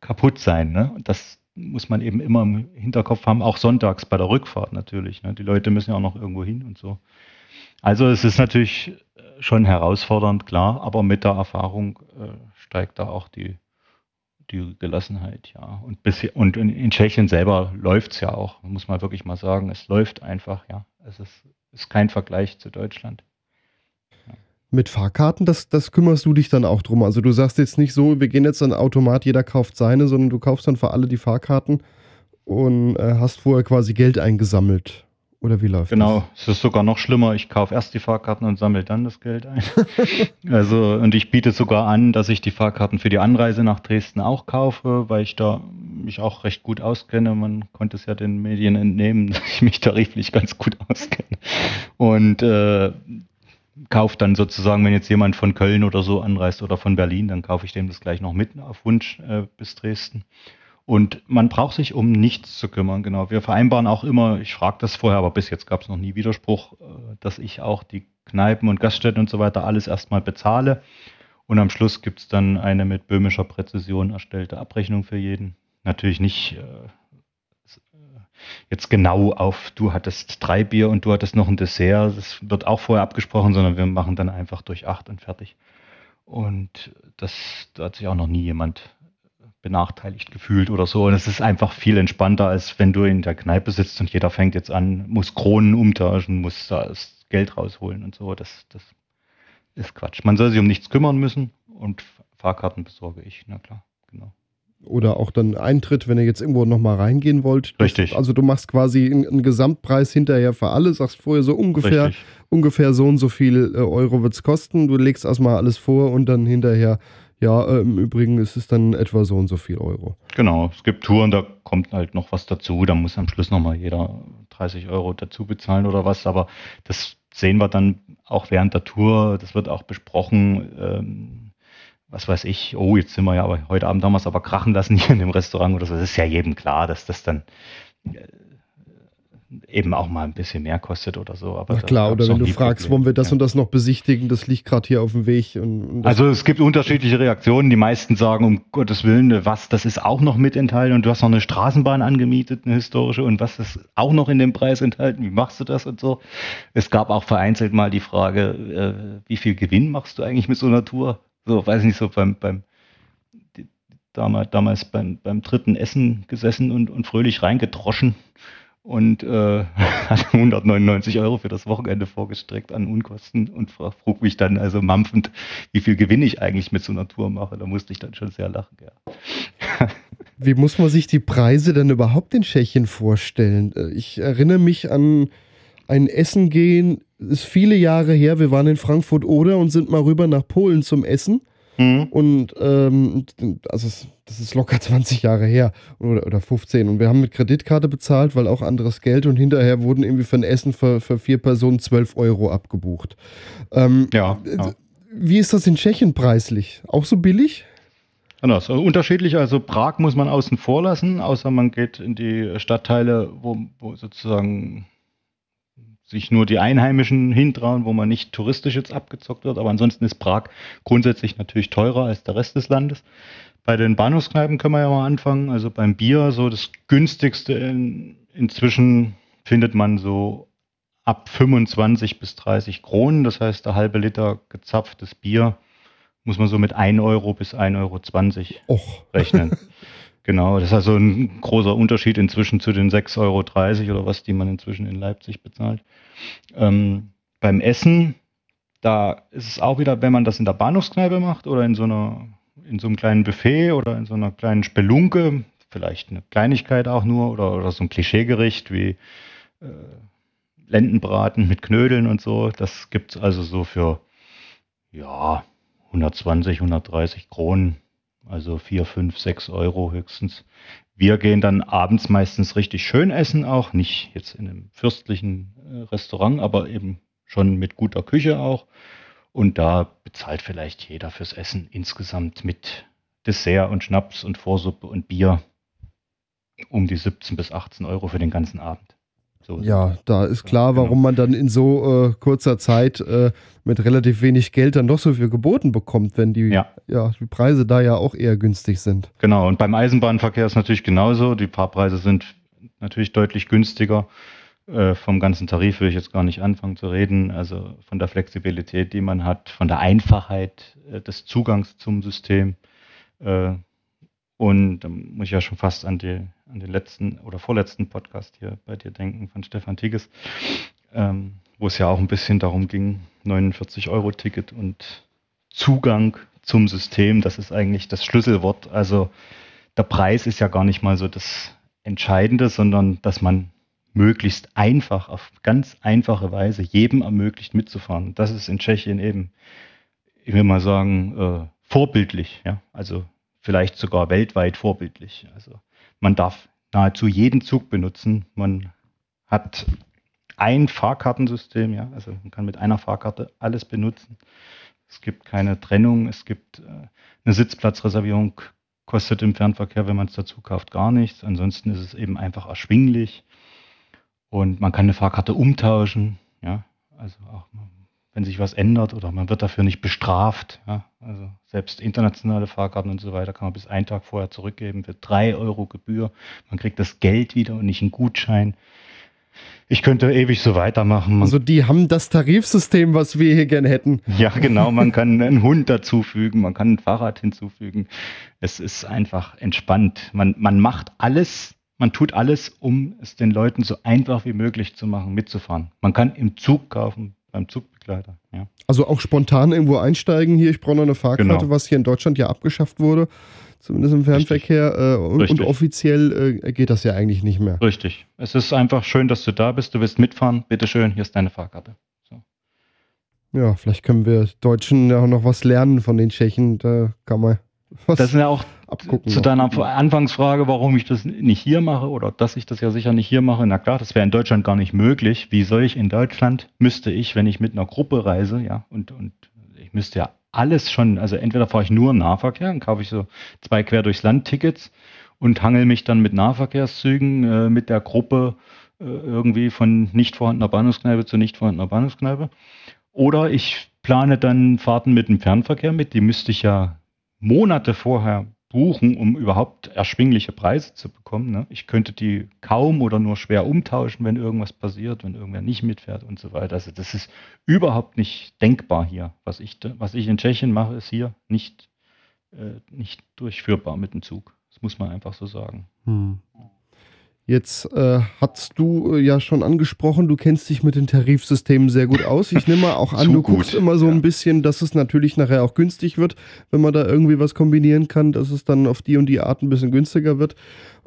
kaputt sein. Ne? Und das muss man eben immer im Hinterkopf haben, auch sonntags bei der Rückfahrt natürlich. Ne? Die Leute müssen ja auch noch irgendwo hin und so. Also es ist natürlich schon herausfordernd, klar, aber mit der Erfahrung äh, steigt da auch die, die Gelassenheit, ja. Und, bis, und in, in Tschechien selber läuft es ja auch, muss man wirklich mal sagen. Es läuft einfach, ja. Es ist, ist kein Vergleich zu Deutschland. Mit Fahrkarten, das, das kümmerst du dich dann auch drum. Also du sagst jetzt nicht so, wir gehen jetzt an Automat, jeder kauft seine, sondern du kaufst dann für alle die Fahrkarten und äh, hast vorher quasi Geld eingesammelt. Oder wie läuft genau, das? Genau, es ist sogar noch schlimmer. Ich kaufe erst die Fahrkarten und sammle dann das Geld ein. also, und ich biete sogar an, dass ich die Fahrkarten für die Anreise nach Dresden auch kaufe, weil ich da mich auch recht gut auskenne. Man konnte es ja den Medien entnehmen, dass ich mich tariflich ganz gut auskenne. Und äh, kaufe dann sozusagen, wenn jetzt jemand von Köln oder so anreist oder von Berlin, dann kaufe ich dem das gleich noch mit auf Wunsch äh, bis Dresden. Und man braucht sich um nichts zu kümmern, genau. Wir vereinbaren auch immer, ich frage das vorher, aber bis jetzt gab es noch nie Widerspruch, äh, dass ich auch die Kneipen und Gaststätten und so weiter alles erstmal bezahle. Und am Schluss gibt es dann eine mit böhmischer Präzision erstellte Abrechnung für jeden. Natürlich nicht äh, äh, jetzt genau auf, du hattest drei Bier und du hattest noch ein Dessert. Das wird auch vorher abgesprochen, sondern wir machen dann einfach durch acht und fertig. Und das, da hat sich auch noch nie jemand benachteiligt gefühlt oder so. Und es ist einfach viel entspannter, als wenn du in der Kneipe sitzt und jeder fängt jetzt an, muss Kronen umtauschen, muss da das Geld rausholen und so. Das, das ist Quatsch. Man soll sich um nichts kümmern müssen und Fahrkarten besorge ich, na klar, genau. Oder auch dann Eintritt, wenn ihr jetzt irgendwo nochmal reingehen wollt. Richtig. also du machst quasi einen, Gesamtpreis hinterher für alle, sagst vorher so ungefähr, ungefähr so und so viel äh, Euro wird es kosten. Du legst erstmal alles vor und dann hinterher ja, äh, im Übrigen ist es dann etwa so und so viel Euro. Genau, es gibt Touren, da kommt halt noch was dazu, da muss am Schluss nochmal jeder 30 Euro dazu bezahlen oder was, aber das sehen wir dann auch während der Tour, das wird auch besprochen. Ähm, was weiß ich, oh, jetzt sind wir ja aber heute Abend es aber krachen lassen hier in dem Restaurant oder so. Das ist ja jedem klar, dass das dann äh, eben auch mal ein bisschen mehr kostet oder so. Aber Na klar, oder wenn du fragst, Probleme. wollen wir das ja. und das noch besichtigen, das liegt gerade hier auf dem Weg. Und, und also es gibt unterschiedliche Reaktionen. Die meisten sagen, um Gottes Willen, was, das ist auch noch mit enthalten und du hast noch eine Straßenbahn angemietet, eine historische und was ist auch noch in dem Preis enthalten, wie machst du das und so. Es gab auch vereinzelt mal die Frage, äh, wie viel Gewinn machst du eigentlich mit so einer Tour? So, weiß nicht, so beim, beim damals, damals beim, beim dritten Essen gesessen und, und fröhlich reingedroschen und äh, hat 199 Euro für das Wochenende vorgestreckt an Unkosten und frug mich dann also mampfend, wie viel Gewinn ich eigentlich mit so einer Tour mache. Da musste ich dann schon sehr lachen. Ja. Wie muss man sich die Preise denn überhaupt in Tschechien vorstellen? Äh, ich erinnere mich an ein Essen gehen, ist viele Jahre her. Wir waren in Frankfurt oder und sind mal rüber nach Polen zum Essen. Mhm. Und ähm, also das ist locker 20 Jahre her oder, oder 15. Und wir haben mit Kreditkarte bezahlt, weil auch anderes Geld und hinterher wurden irgendwie für ein Essen für, für vier Personen 12 Euro abgebucht. Ähm, ja, ja. Wie ist das in Tschechien preislich? Auch so billig? Anders, also unterschiedlich. Also Prag muss man außen vor lassen, außer man geht in die Stadtteile, wo, wo sozusagen sich nur die Einheimischen hintrauen, wo man nicht touristisch jetzt abgezockt wird. Aber ansonsten ist Prag grundsätzlich natürlich teurer als der Rest des Landes. Bei den Bahnhofskneipen können wir ja mal anfangen. Also beim Bier, so das günstigste in, inzwischen findet man so ab 25 bis 30 Kronen. Das heißt, der halbe Liter gezapftes Bier muss man so mit 1 Euro bis 1,20 Euro Och. rechnen. Genau, das ist also ein großer Unterschied inzwischen zu den 6,30 Euro oder was, die man inzwischen in Leipzig bezahlt. Ähm, beim Essen, da ist es auch wieder, wenn man das in der Bahnhofskneipe macht oder in so einer, in so einem kleinen Buffet oder in so einer kleinen Spelunke, vielleicht eine Kleinigkeit auch nur oder, oder so ein Klischeegericht wie äh, Lendenbraten mit Knödeln und so. Das gibt es also so für ja 120, 130 Kronen also 4, 5, 6 Euro höchstens. Wir gehen dann abends meistens richtig schön essen auch, nicht jetzt in einem fürstlichen äh, Restaurant, aber eben schon mit guter Küche auch. Und da bezahlt vielleicht jeder fürs Essen insgesamt mit Dessert und Schnaps und Vorsuppe und Bier um die 17 bis 18 Euro für den ganzen Abend. So ja, da ist klar, genau. warum man dann in so äh, kurzer Zeit äh, mit relativ wenig Geld dann doch so viel geboten bekommt, wenn die, ja. ja. die Preise da ja auch eher günstig sind. Genau, und beim Eisenbahnverkehr ist natürlich genauso. Die Fahrpreise sind natürlich deutlich günstiger. Äh, vom ganzen Tarif will ich jetzt gar nicht anfangen zu reden. Also von der Flexibilität, die man hat, von der Einfachheit äh, des Zugangs zum System. Äh, und da muss ich ja schon fast an, die, an den letzten oder vorletzten Podcast hier bei dir denken von Stefan Tigges, ähm, wo es ja auch ein bisschen darum ging, 49 Euro Ticket und Zugang zum System, das ist eigentlich das Schlüsselwort. Also der Preis ist ja gar nicht mal so das Entscheidende, sondern dass man möglichst einfach, auf ganz einfache Weise jedem ermöglicht mitzufahren. Das ist in Tschechien eben, ich will mal sagen, äh, vorbildlich. Ja? Also vielleicht sogar weltweit vorbildlich. Also man darf nahezu jeden Zug benutzen. Man hat ein Fahrkartensystem, ja, also man kann mit einer Fahrkarte alles benutzen. Es gibt keine Trennung, es gibt äh, eine Sitzplatzreservierung, kostet im Fernverkehr, wenn man es dazu kauft, gar nichts. Ansonsten ist es eben einfach erschwinglich und man kann eine Fahrkarte umtauschen, ja, also auch wenn sich was ändert oder man wird dafür nicht bestraft. Ja? Also selbst internationale Fahrkarten und so weiter kann man bis einen Tag vorher zurückgeben für drei Euro Gebühr. Man kriegt das Geld wieder und nicht einen Gutschein. Ich könnte ewig so weitermachen. also die haben das Tarifsystem, was wir hier gerne hätten. Ja, genau. Man kann einen Hund dazufügen, man kann ein Fahrrad hinzufügen. Es ist einfach entspannt. Man, man macht alles, man tut alles, um es den Leuten so einfach wie möglich zu machen, mitzufahren. Man kann im Zug kaufen, beim Zugbegleiter. Ja. Also auch spontan irgendwo einsteigen hier, ich brauche noch eine Fahrkarte, genau. was hier in Deutschland ja abgeschafft wurde, zumindest im Fernverkehr. Äh, und, und, offiziell äh, geht das ja eigentlich nicht mehr. Richtig. Es ist einfach schön, dass du da bist, du willst mitfahren, bitteschön, hier ist deine Fahrkarte. So. Ja, vielleicht können wir Deutschen ja auch noch was lernen von den Tschechen. Da kann man was das ist ja auch abgucken. Zu deiner Anfangsfrage, warum ich das nicht hier mache oder dass ich das ja sicher nicht hier mache. Na klar, das wäre in Deutschland gar nicht möglich. Wie soll ich in Deutschland, müsste ich, wenn ich mit einer Gruppe reise, ja, und, und ich müsste ja alles schon, also entweder fahre ich nur Nahverkehr, dann kaufe ich so zwei quer durchs Land Tickets und hangel mich dann mit Nahverkehrszügen äh, mit der Gruppe äh, irgendwie von nicht vorhandener Bahnhofskneipe zu nicht vorhandener Bahnhofskneipe. Oder ich plane dann Fahrten mit dem Fernverkehr mit, die müsste ich ja Monate vorher buchen, um überhaupt erschwingliche Preise zu bekommen. Ne? Ich könnte die kaum oder nur schwer umtauschen, wenn irgendwas passiert, wenn irgendwer nicht mitfährt und so weiter. Also das ist überhaupt nicht denkbar hier. Was ich, was ich in Tschechien mache, ist hier nicht, äh, nicht durchführbar mit dem Zug. Das muss man einfach so sagen. Hm. Jetzt äh, hast du äh, ja schon angesprochen, du kennst dich mit den Tarifsystemen sehr gut aus. Ich nehme mal auch an, du guckst immer so ja. ein bisschen, dass es natürlich nachher auch günstig wird, wenn man da irgendwie was kombinieren kann, dass es dann auf die und die Art ein bisschen günstiger wird.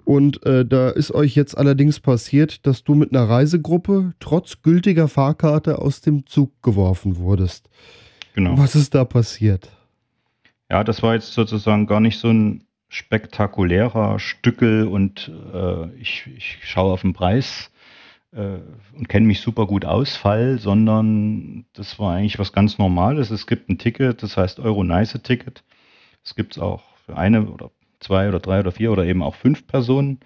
Und äh, da ist euch jetzt allerdings passiert, dass du mit einer Reisegruppe trotz gültiger Fahrkarte aus dem Zug geworfen wurdest. Genau. Was ist da passiert? Ja, das war jetzt sozusagen gar nicht so ein spektakulärer Stückel und äh, ich, ich schaue auf den Preis äh, und kenne mich super gut aus, Fall, sondern das war eigentlich was ganz Normales. Es gibt ein Ticket, das heißt Euro-Nice-Ticket. Es gibt es auch für eine oder zwei oder drei oder vier oder eben auch fünf Personen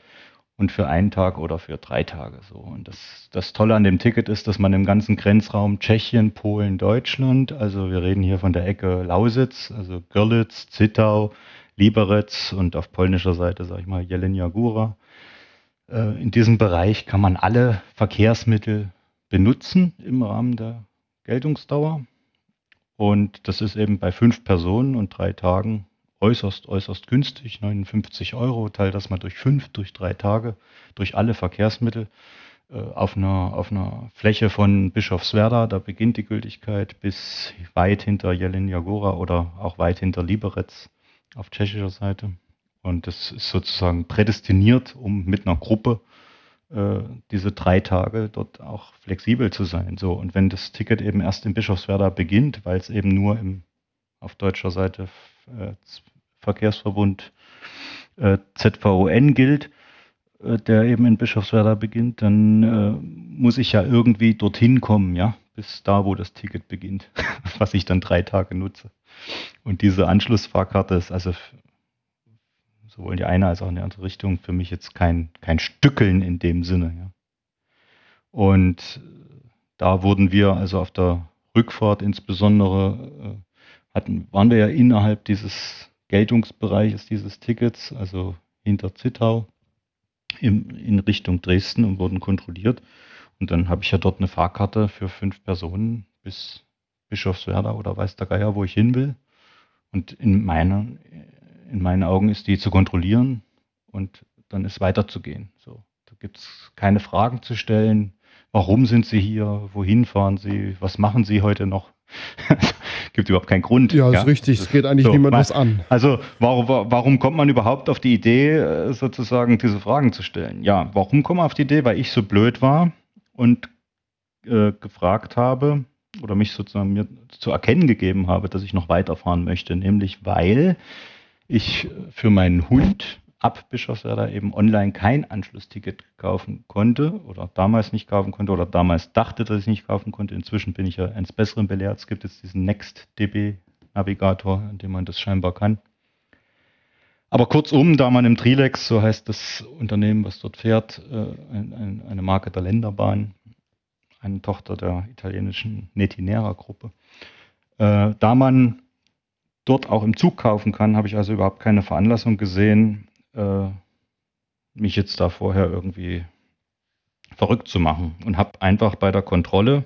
und für einen Tag oder für drei Tage so. Und das, das Tolle an dem Ticket ist, dass man im ganzen Grenzraum Tschechien, Polen, Deutschland, also wir reden hier von der Ecke Lausitz, also Görlitz, Zittau, Liberec und auf polnischer Seite, sage ich mal, Jelenia Góra. Äh, in diesem Bereich kann man alle Verkehrsmittel benutzen im Rahmen der Geltungsdauer. Und das ist eben bei fünf Personen und drei Tagen äußerst, äußerst günstig. 59 Euro, teilt das mal durch fünf, durch drei Tage, durch alle Verkehrsmittel äh, auf einer, auf einer Fläche von Bischofswerda, da beginnt die Gültigkeit, bis weit hinter Jelenia Góra oder auch weit hinter Liberec auf tschechischer Seite. Und das ist sozusagen prädestiniert, um mit einer Gruppe äh, diese drei Tage dort auch flexibel zu sein. So, und wenn das Ticket eben erst in Bischofswerda beginnt, weil es eben nur im, auf deutscher Seite äh, Verkehrsverbund äh, ZVON gilt, äh, der eben in Bischofswerda beginnt, dann äh, muss ich ja irgendwie dorthin kommen, ja, bis da, wo das Ticket beginnt, was ich dann drei Tage nutze. Und diese Anschlussfahrkarte ist also sowohl in die eine als auch in die andere Richtung für mich jetzt kein, kein Stückeln in dem Sinne. Ja. Und da wurden wir also auf der Rückfahrt insbesondere, äh, hatten, waren wir ja innerhalb dieses Geltungsbereiches dieses Tickets, also hinter Zittau in, in Richtung Dresden und wurden kontrolliert. Und dann habe ich ja dort eine Fahrkarte für fünf Personen bis Bischofswerda oder weiß der Geier, wo ich hin will. Und in, meiner, in meinen Augen ist die zu kontrollieren und dann ist weiterzugehen. So, da gibt es keine Fragen zu stellen. Warum sind Sie hier? Wohin fahren Sie? Was machen Sie heute noch? gibt überhaupt keinen Grund. Ja, ist ja? richtig. Es geht eigentlich so, niemand was an. Also warum, warum kommt man überhaupt auf die Idee, äh, sozusagen diese Fragen zu stellen? Ja, warum kommt man auf die Idee? Weil ich so blöd war und äh, gefragt habe oder mich sozusagen mir zu erkennen gegeben habe, dass ich noch weiterfahren möchte, nämlich weil ich für meinen Hund ab Bischofswerda eben online kein Anschlussticket kaufen konnte oder damals nicht kaufen konnte oder damals dachte, dass ich nicht kaufen konnte. Inzwischen bin ich ja eines Besseren belehrt. Es gibt jetzt diesen NextDB-Navigator, in dem man das scheinbar kann. Aber kurzum, da man im Trilex, so heißt das Unternehmen, was dort fährt, äh, eine Marke der Länderbahn, eine Tochter der italienischen Netinera-Gruppe, äh, da man dort auch im Zug kaufen kann, habe ich also überhaupt keine Veranlassung gesehen, äh, mich jetzt da vorher irgendwie verrückt zu machen und habe einfach bei der Kontrolle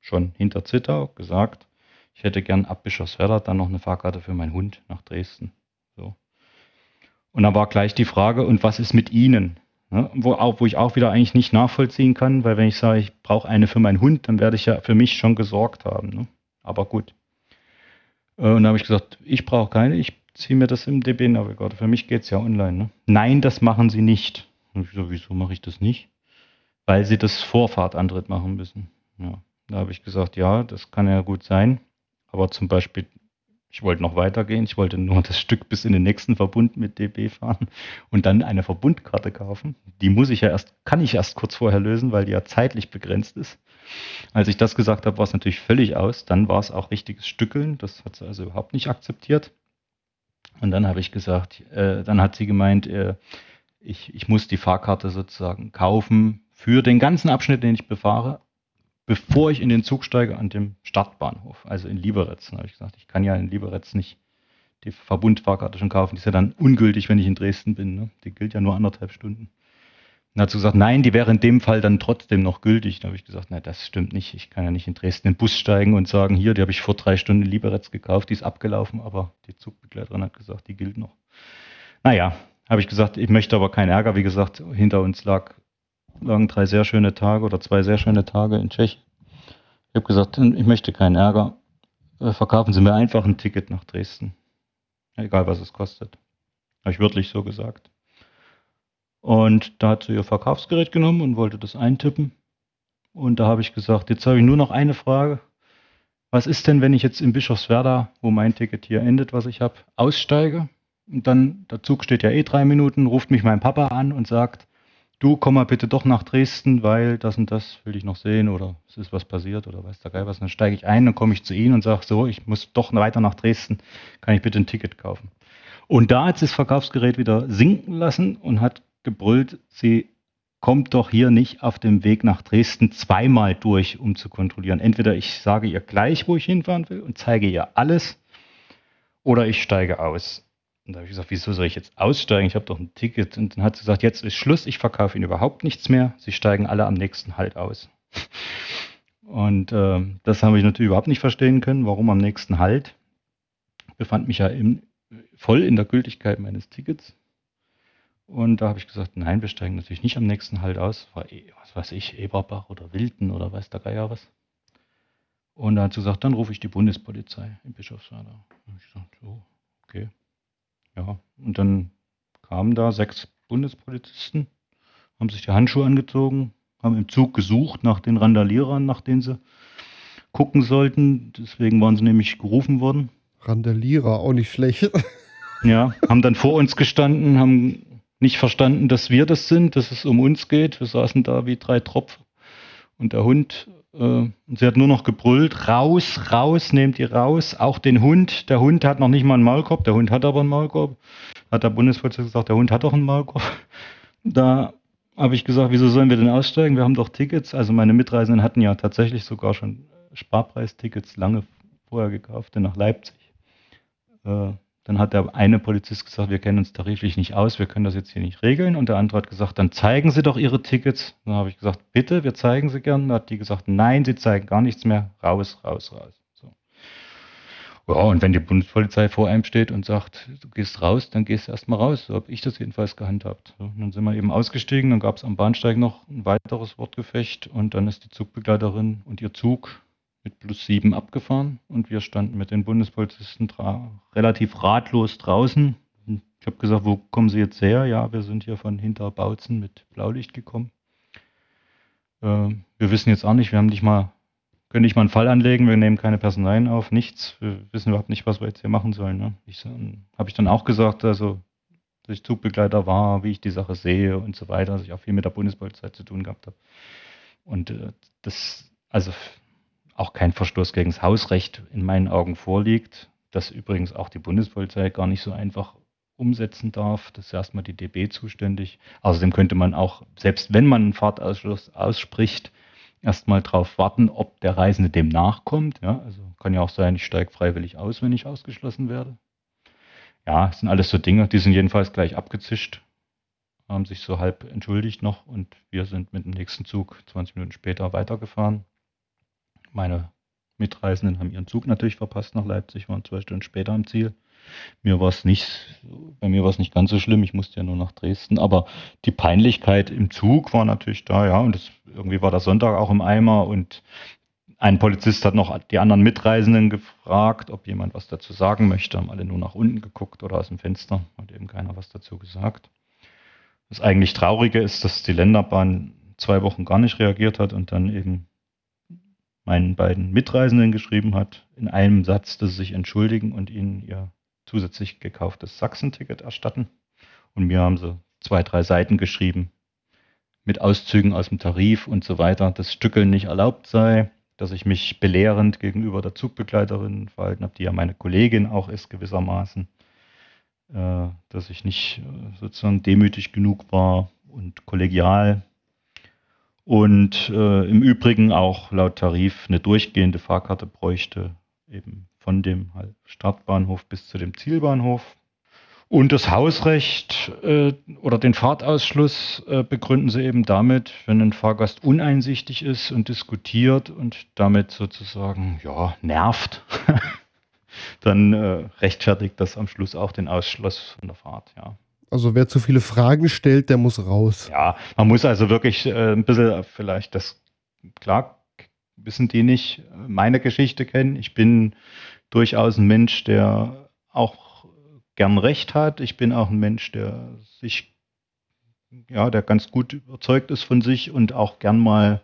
schon hinter Zittau gesagt, ich hätte gern ab Bischofswerda dann noch eine Fahrkarte für meinen Hund nach Dresden. So. Und dann war gleich die Frage, und was ist mit Ihnen? Ne? Wo, auch, wo ich auch wieder eigentlich nicht nachvollziehen kann, weil wenn ich sage, ich brauche eine für meinen Hund, dann werde ich ja für mich schon gesorgt haben. Ne? Aber gut. Äh, und dann habe ich gesagt, ich brauche keine, ich ziehe mir das im DB-Navigator. Für mich geht es ja online. Ne? Nein, das machen Sie nicht. Und ich so, wieso mache ich das nicht? Weil Sie das Vorfahrtantritt machen müssen. Ja. Da habe ich gesagt, ja, das kann ja gut sein. Aber zum Beispiel, ich wollte noch weitergehen. Ich wollte nur das Stück bis in den nächsten Verbund mit DB fahren und dann eine Verbundkarte kaufen. Die muss ich ja erst, kann ich erst kurz vorher lösen, weil die ja zeitlich begrenzt ist. Als ich das gesagt habe, war es natürlich völlig aus. Dann war es auch richtiges Stückeln. Das hat sie also überhaupt nicht akzeptiert. Und dann habe ich gesagt, äh, dann hat sie gemeint, äh, ich, ich muss die Fahrkarte sozusagen kaufen für den ganzen Abschnitt, den ich befahre, bevor ich in den Zug steige an dem Startbahnhof, also in Liberec. Dann habe ich gesagt, ich kann ja in Liberec nicht die Verbundfahrkarte schon kaufen. Die ist ja dann ungültig, wenn ich in Dresden bin. Ne? Die gilt ja nur anderthalb Stunden. Hat sie gesagt, nein, die wäre in dem Fall dann trotzdem noch gültig. Da habe ich gesagt, nein, das stimmt nicht. Ich kann ja nicht in Dresden in den Bus steigen und sagen, hier, die habe ich vor drei Stunden in Liberec gekauft, die ist abgelaufen, aber die Zugbegleiterin hat gesagt, die gilt noch. Naja, habe ich gesagt, ich möchte aber keinen Ärger. Wie gesagt, hinter uns lag, lagen drei sehr schöne Tage oder zwei sehr schöne Tage in Tschechien. Ich habe gesagt, ich möchte keinen Ärger. Äh, verkaufen Sie mir einfach ein Ticket nach Dresden. Egal, was es kostet. Habe ich wörtlich so gesagt. Und da hat sie ihr Verkaufsgerät genommen und wollte das eintippen. Und da habe ich gesagt, jetzt habe ich nur noch eine Frage. Was ist denn, wenn ich jetzt in Bischofswerda, wo mein Ticket hier endet, was ich habe, aussteige? Und dann, der Zug steht ja eh drei Minuten, ruft mich mein Papa an und sagt, du komm mal bitte doch nach Dresden, weil das und das will ich noch sehen oder es ist was passiert oder weiß der Geil was. Und dann steige ich ein und komme ich zu Ihnen und sage so, ich muss doch weiter nach Dresden, kann ich bitte ein Ticket kaufen? Und da hat das Verkaufsgerät wieder sinken lassen und hat gebrüllt, sie kommt doch hier nicht auf dem Weg nach Dresden zweimal durch, um zu kontrollieren. Entweder ich sage ihr gleich, wo ich hinfahren will und zeige ihr alles, oder ich steige aus. Und da habe ich gesagt, wieso soll ich jetzt aussteigen? Ich habe doch ein Ticket. Und dann hat sie gesagt, jetzt ist Schluss, ich verkaufe Ihnen überhaupt nichts mehr. Sie steigen alle am nächsten Halt aus. Und äh, das habe ich natürlich überhaupt nicht verstehen können, warum am nächsten Halt. Befand mich ja im, voll in der Gültigkeit meines Tickets. Und da habe ich gesagt, nein, wir steigen natürlich nicht am nächsten Halt aus. War, eh, was weiß ich, Eberbach oder Wilden oder weiß der Geier was. Und da hat sie gesagt, dann rufe ich die Bundespolizei in Bischofswerda. Und ich gesagt, so, okay. Ja, und dann kamen da sechs Bundespolizisten, haben sich die Handschuhe angezogen, haben im Zug gesucht nach den Randalierern, nach denen sie gucken sollten. Deswegen waren sie nämlich gerufen worden. Randalierer, auch nicht schlecht. Ja, haben dann vor uns gestanden, haben nicht verstanden, dass wir das sind, dass es um uns geht. Wir saßen da wie drei Tropf. Und der Hund, äh, sie hat nur noch gebrüllt, raus, raus, nehmt ihr raus. Auch den Hund. Der Hund hat noch nicht mal einen Maulkorb. Der Hund hat aber einen Maulkorb. Hat der Bundespolizei gesagt, der Hund hat doch einen Maulkorb. Da habe ich gesagt, wieso sollen wir denn aussteigen? Wir haben doch Tickets. Also meine Mitreisenden hatten ja tatsächlich sogar schon Sparpreistickets lange vorher gekauft, denn nach Leipzig. Äh, dann hat der eine Polizist gesagt, wir kennen uns tariflich nicht aus, wir können das jetzt hier nicht regeln. Und der andere hat gesagt, dann zeigen Sie doch Ihre Tickets. Dann habe ich gesagt, bitte, wir zeigen sie gern. Dann hat die gesagt, nein, Sie zeigen gar nichts mehr. Raus, raus, raus. So. Ja, und wenn die Bundespolizei vor einem steht und sagt, du gehst raus, dann gehst du erstmal raus. So habe ich das jedenfalls gehandhabt. So, dann sind wir eben ausgestiegen, dann gab es am Bahnsteig noch ein weiteres Wortgefecht und dann ist die Zugbegleiterin und ihr Zug mit plus sieben abgefahren und wir standen mit den Bundespolizisten relativ ratlos draußen. Ich habe gesagt, wo kommen Sie jetzt her? Ja, wir sind hier von Hinterbautzen mit Blaulicht gekommen. Äh, wir wissen jetzt auch nicht, wir haben nicht mal, können nicht mal einen Fall anlegen, wir nehmen keine Personalien auf, nichts. Wir wissen überhaupt nicht, was wir jetzt hier machen sollen. Ne? Habe ich dann auch gesagt, also dass ich Zugbegleiter war, wie ich die Sache sehe und so weiter, dass ich auch viel mit der Bundespolizei zu tun gehabt habe. Und äh, das, also auch kein Verstoß gegen das Hausrecht in meinen Augen vorliegt, das übrigens auch die Bundespolizei gar nicht so einfach umsetzen darf. Das ist erstmal die DB zuständig. Außerdem könnte man auch, selbst wenn man einen Fahrtausschluss ausspricht, erstmal darauf warten, ob der Reisende dem nachkommt. Ja, also kann ja auch sein, ich steige freiwillig aus, wenn ich ausgeschlossen werde. Ja, das sind alles so Dinge, die sind jedenfalls gleich abgezischt, haben sich so halb entschuldigt noch und wir sind mit dem nächsten Zug 20 Minuten später weitergefahren. Meine Mitreisenden haben ihren Zug natürlich verpasst nach Leipzig, waren zwei Stunden später am Ziel. Mir war es nicht, bei mir war es nicht ganz so schlimm, ich musste ja nur nach Dresden, aber die Peinlichkeit im Zug war natürlich da, ja, und das, irgendwie war der Sonntag auch im Eimer und ein Polizist hat noch die anderen Mitreisenden gefragt, ob jemand was dazu sagen möchte, haben alle nur nach unten geguckt oder aus dem Fenster, hat eben keiner was dazu gesagt. Das eigentlich Traurige ist, dass die Länderbahn zwei Wochen gar nicht reagiert hat und dann eben meinen beiden Mitreisenden geschrieben hat, in einem Satz, dass sie sich entschuldigen und ihnen ihr zusätzlich gekauftes Sachsenticket erstatten. Und mir haben sie zwei, drei Seiten geschrieben mit Auszügen aus dem Tarif und so weiter, dass Stückeln nicht erlaubt sei, dass ich mich belehrend gegenüber der Zugbegleiterin verhalten habe, die ja meine Kollegin auch ist gewissermaßen, äh, dass ich nicht äh, sozusagen demütig genug war und kollegial und äh, im Übrigen auch laut Tarif eine durchgehende Fahrkarte bräuchte, eben von dem Startbahnhof bis zu dem Zielbahnhof. Und das Hausrecht äh, oder den Fahrtausschluss äh, begründen sie eben damit, wenn ein Fahrgast uneinsichtig ist und diskutiert und damit sozusagen ja nervt, dann äh, rechtfertigt das am Schluss auch den Ausschluss von der Fahrt. Ja. Also wer zu viele Fragen stellt, der muss raus. Ja, man muss also wirklich äh, ein bisschen vielleicht das, klar, wissen die nicht, meine Geschichte kennen. Ich bin durchaus ein Mensch, der auch gern Recht hat. Ich bin auch ein Mensch, der sich, ja, der ganz gut überzeugt ist von sich und auch gern mal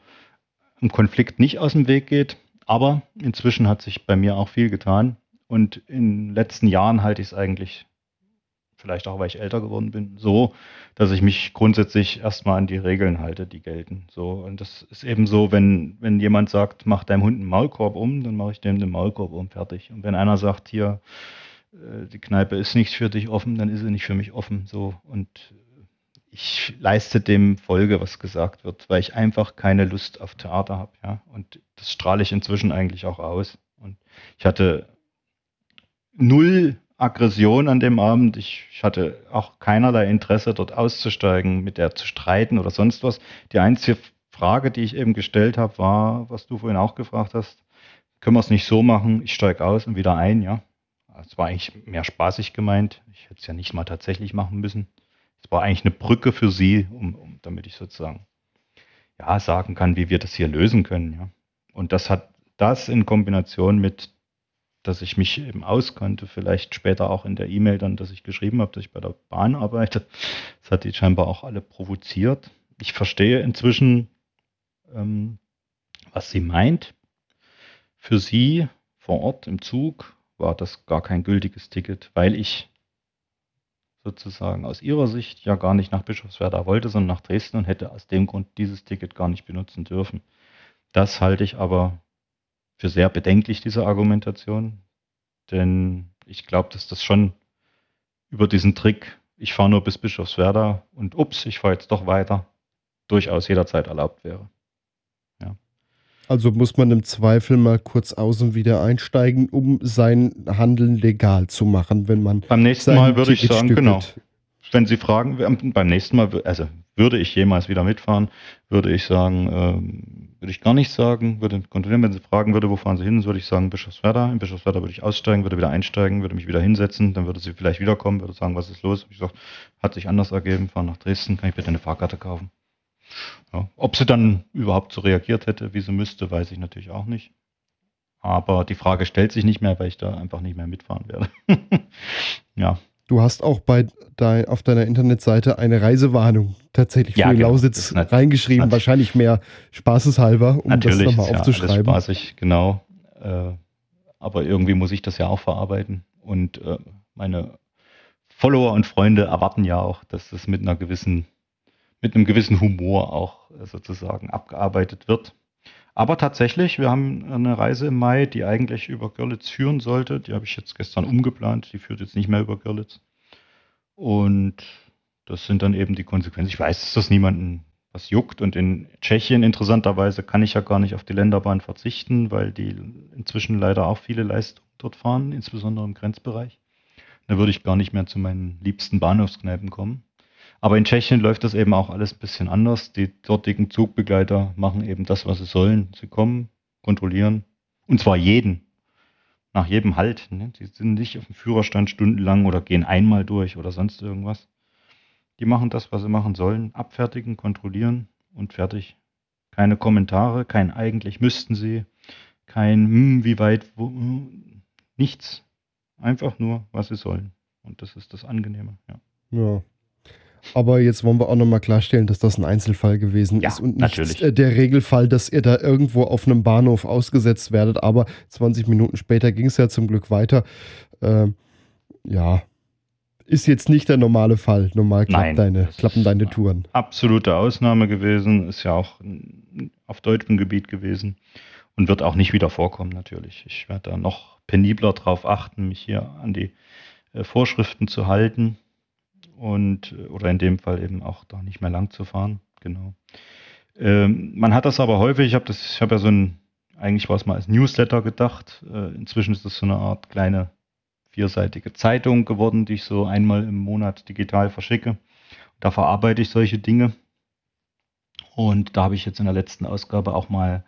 im Konflikt nicht aus dem Weg geht. Aber inzwischen hat sich bei mir auch viel getan. Und in den letzten Jahren halte ich es eigentlich vielleicht auch, weil ich älter geworden bin, so, dass ich mich grundsätzlich erstmal an die Regeln halte, die gelten. So, und das ist eben so, wenn, wenn jemand sagt, mach deinem Hund einen Maulkorb um, dann mache ich dem den Maulkorb um, fertig. Und wenn einer sagt, hier, äh, die Kneipe ist nicht für dich offen, dann ist sie nicht für mich offen. So, und ich leiste dem Folge, was gesagt wird, weil ich einfach keine Lust auf Theater habe, ja. Und das strahle ich inzwischen eigentlich auch aus. Und ich hatte null Aggression an dem Abend. Ich, ich, hatte auch keinerlei Interesse, dort auszusteigen, mit der zu streiten oder sonst was. Die einzige Frage, die ich eben gestellt habe, war, was du vorhin auch gefragt hast, können wir es nicht so machen, ich steige aus und wieder ein, ja. Es war eigentlich mehr spaßig gemeint. Ich hätte es ja nicht mal tatsächlich machen müssen. Es war eigentlich eine Brücke für sie, um, um, damit ich sozusagen ja sagen kann, wie wir das hier lösen können, ja. Und das hat das in Kombination mit dass ich mich eben auskannte, vielleicht später auch in der E-Mail dann, dass ich geschrieben habe, dass ich bei der Bahn arbeite. Das hat die scheinbar auch alle provoziert. Ich verstehe inzwischen, ähm, was sie meint. Für sie vor Ort im Zug war das gar kein gültiges Ticket, weil ich sozusagen aus ihrer Sicht ja gar nicht nach Bischofswerda wollte, sondern nach Dresden und hätte aus dem Grund dieses Ticket gar nicht benutzen dürfen. Das halte ich aber für sehr bedenklich, diese Argumentation. Denn ich glaube, dass das schon über diesen Trick, ich fahre nur bis Bischofswerda und ups, ich fahre jetzt doch weiter, durchaus jederzeit erlaubt wäre. Also muss man im Zweifel mal kurz außen wieder einsteigen, um sein Handeln legal zu machen, wenn man. Beim nächsten Mal würde ich sagen, genau. Wenn Sie fragen, beim nächsten Mal, also würde ich jemals wieder mitfahren, würde ich sagen, ähm, würde ich gar nicht sagen, würde kontrollieren, wenn Sie fragen würde, wo fahren Sie hin, würde ich sagen Bischofswerda. In Bischofswerda würde ich aussteigen, würde wieder einsteigen, würde mich wieder hinsetzen, dann würde sie vielleicht wiederkommen, würde sagen, was ist los? Ich sage, hat sich anders ergeben, fahren nach Dresden, kann ich bitte eine Fahrkarte kaufen? Ja. Ob sie dann überhaupt so reagiert hätte, wie sie müsste, weiß ich natürlich auch nicht. Aber die Frage stellt sich nicht mehr, weil ich da einfach nicht mehr mitfahren werde. ja. Du hast auch bei dein, auf deiner Internetseite eine Reisewarnung tatsächlich ja, für genau. Lausitz reingeschrieben, wahrscheinlich mehr spaßeshalber, um das nochmal aufzuschreiben. Ja, spaßig, genau. Äh, aber irgendwie muss ich das ja auch verarbeiten. Und äh, meine Follower und Freunde erwarten ja auch, dass das mit einer gewissen mit einem gewissen Humor auch äh, sozusagen abgearbeitet wird. Aber tatsächlich, wir haben eine Reise im Mai, die eigentlich über Görlitz führen sollte. Die habe ich jetzt gestern umgeplant. Die führt jetzt nicht mehr über Görlitz. Und das sind dann eben die Konsequenzen. Ich weiß, dass das niemanden was juckt. Und in Tschechien interessanterweise kann ich ja gar nicht auf die Länderbahn verzichten, weil die inzwischen leider auch viele Leistungen dort fahren, insbesondere im Grenzbereich. Da würde ich gar nicht mehr zu meinen liebsten Bahnhofskneipen kommen. Aber in Tschechien läuft das eben auch alles ein bisschen anders. Die dortigen Zugbegleiter machen eben das, was sie sollen. Sie kommen, kontrollieren. Und zwar jeden. Nach jedem Halt. Ne? Die sind nicht auf dem Führerstand stundenlang oder gehen einmal durch oder sonst irgendwas. Die machen das, was sie machen sollen. Abfertigen, kontrollieren und fertig. Keine Kommentare, kein eigentlich müssten sie, kein hm, wie weit, wo, hm, nichts. Einfach nur, was sie sollen. Und das ist das Angenehme, ja. Ja, aber jetzt wollen wir auch nochmal klarstellen, dass das ein Einzelfall gewesen ja, ist und nicht natürlich. Äh, der Regelfall, dass ihr da irgendwo auf einem Bahnhof ausgesetzt werdet. Aber 20 Minuten später ging es ja zum Glück weiter. Ähm, ja, ist jetzt nicht der normale Fall. Normal Nein, deine, klappen deine Touren. Absolute Ausnahme gewesen, ist ja auch auf deutschem Gebiet gewesen und wird auch nicht wieder vorkommen natürlich. Ich werde da noch penibler darauf achten, mich hier an die äh, Vorschriften zu halten und oder in dem Fall eben auch da nicht mehr lang zu fahren. Genau. Ähm, man hat das aber häufig, ich habe das, ich habe ja so ein, eigentlich war es mal als Newsletter gedacht. Äh, inzwischen ist das so eine Art kleine vierseitige Zeitung geworden, die ich so einmal im Monat digital verschicke. Da verarbeite ich solche Dinge. Und da habe ich jetzt in der letzten Ausgabe auch mal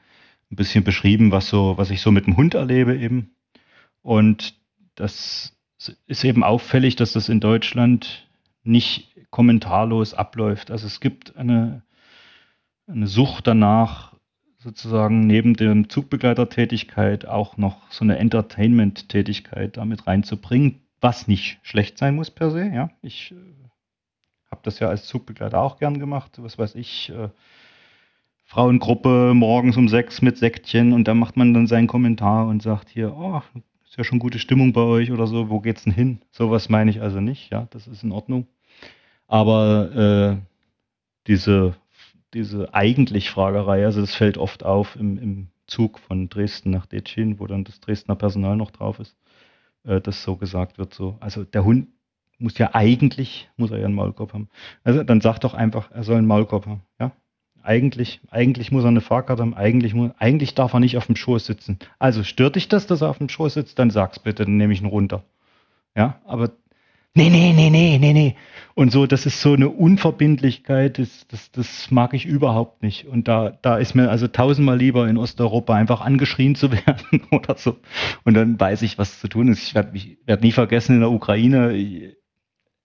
ein bisschen beschrieben, was so, was ich so mit dem Hund erlebe eben. Und das ist eben auffällig, dass das in Deutschland nicht kommentarlos abläuft. Also es gibt eine, eine Sucht danach, sozusagen neben der Zugbegleitertätigkeit auch noch so eine Entertainment-Tätigkeit damit reinzubringen, was nicht schlecht sein muss per se. Ja, ich äh, habe das ja als Zugbegleiter auch gern gemacht. Was weiß ich, äh, Frauengruppe morgens um sechs mit Säckchen und da macht man dann seinen Kommentar und sagt hier, oh, ist ja schon gute Stimmung bei euch oder so, wo geht's denn hin? Sowas meine ich also nicht, ja, das ist in Ordnung. Aber äh, diese, diese eigentlich Fragerei, also das fällt oft auf im, im Zug von Dresden nach Detschin, wo dann das Dresdner Personal noch drauf ist, äh, dass so gesagt wird, so, also der Hund muss ja eigentlich, muss er ja einen Maulkorb haben. Also dann sagt doch einfach, er soll einen Maulkorb haben, ja. Eigentlich, eigentlich muss er eine Fahrkarte haben, eigentlich, muss, eigentlich darf er nicht auf dem Schoß sitzen. Also stört dich das, dass er auf dem Schoß sitzt, dann sag's bitte, dann nehme ich ihn runter. Ja, aber nee, nee, nee, nee, nee, nee. Und so, das ist so eine Unverbindlichkeit, das, das, das mag ich überhaupt nicht. Und da, da ist mir also tausendmal lieber in Osteuropa einfach angeschrien zu werden oder so. Und dann weiß ich, was zu tun ist. Ich werde werd nie vergessen, in der Ukraine,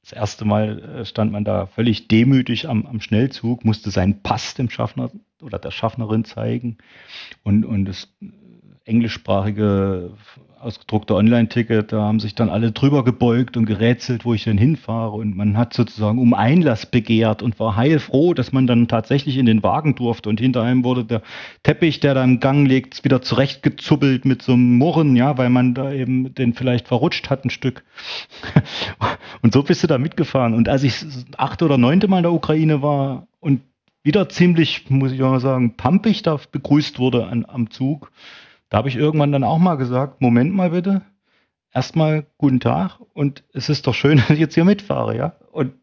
das erste Mal äh, stand man da völlig demütig am, am Schnellzug, musste seinen Pass dem Schaffner oder der Schaffnerin zeigen. Und, und das englischsprachige ausgedruckte Online-Ticket, da haben sich dann alle drüber gebeugt und gerätselt, wo ich denn hinfahre. Und man hat sozusagen um Einlass begehrt und war heilfroh, dass man dann tatsächlich in den Wagen durfte. Und hinter einem wurde der Teppich, der da im Gang liegt, wieder zurechtgezuppelt mit so einem Murren, ja, weil man da eben den vielleicht verrutscht hat ein Stück. und so bist du da mitgefahren. Und als ich achte oder neunte Mal in der Ukraine war und wieder ziemlich, muss ich mal sagen, pampig da begrüßt wurde an, am Zug, da habe ich irgendwann dann auch mal gesagt, Moment mal bitte, erstmal guten Tag und es ist doch schön, dass ich jetzt hier mitfahre, ja. Und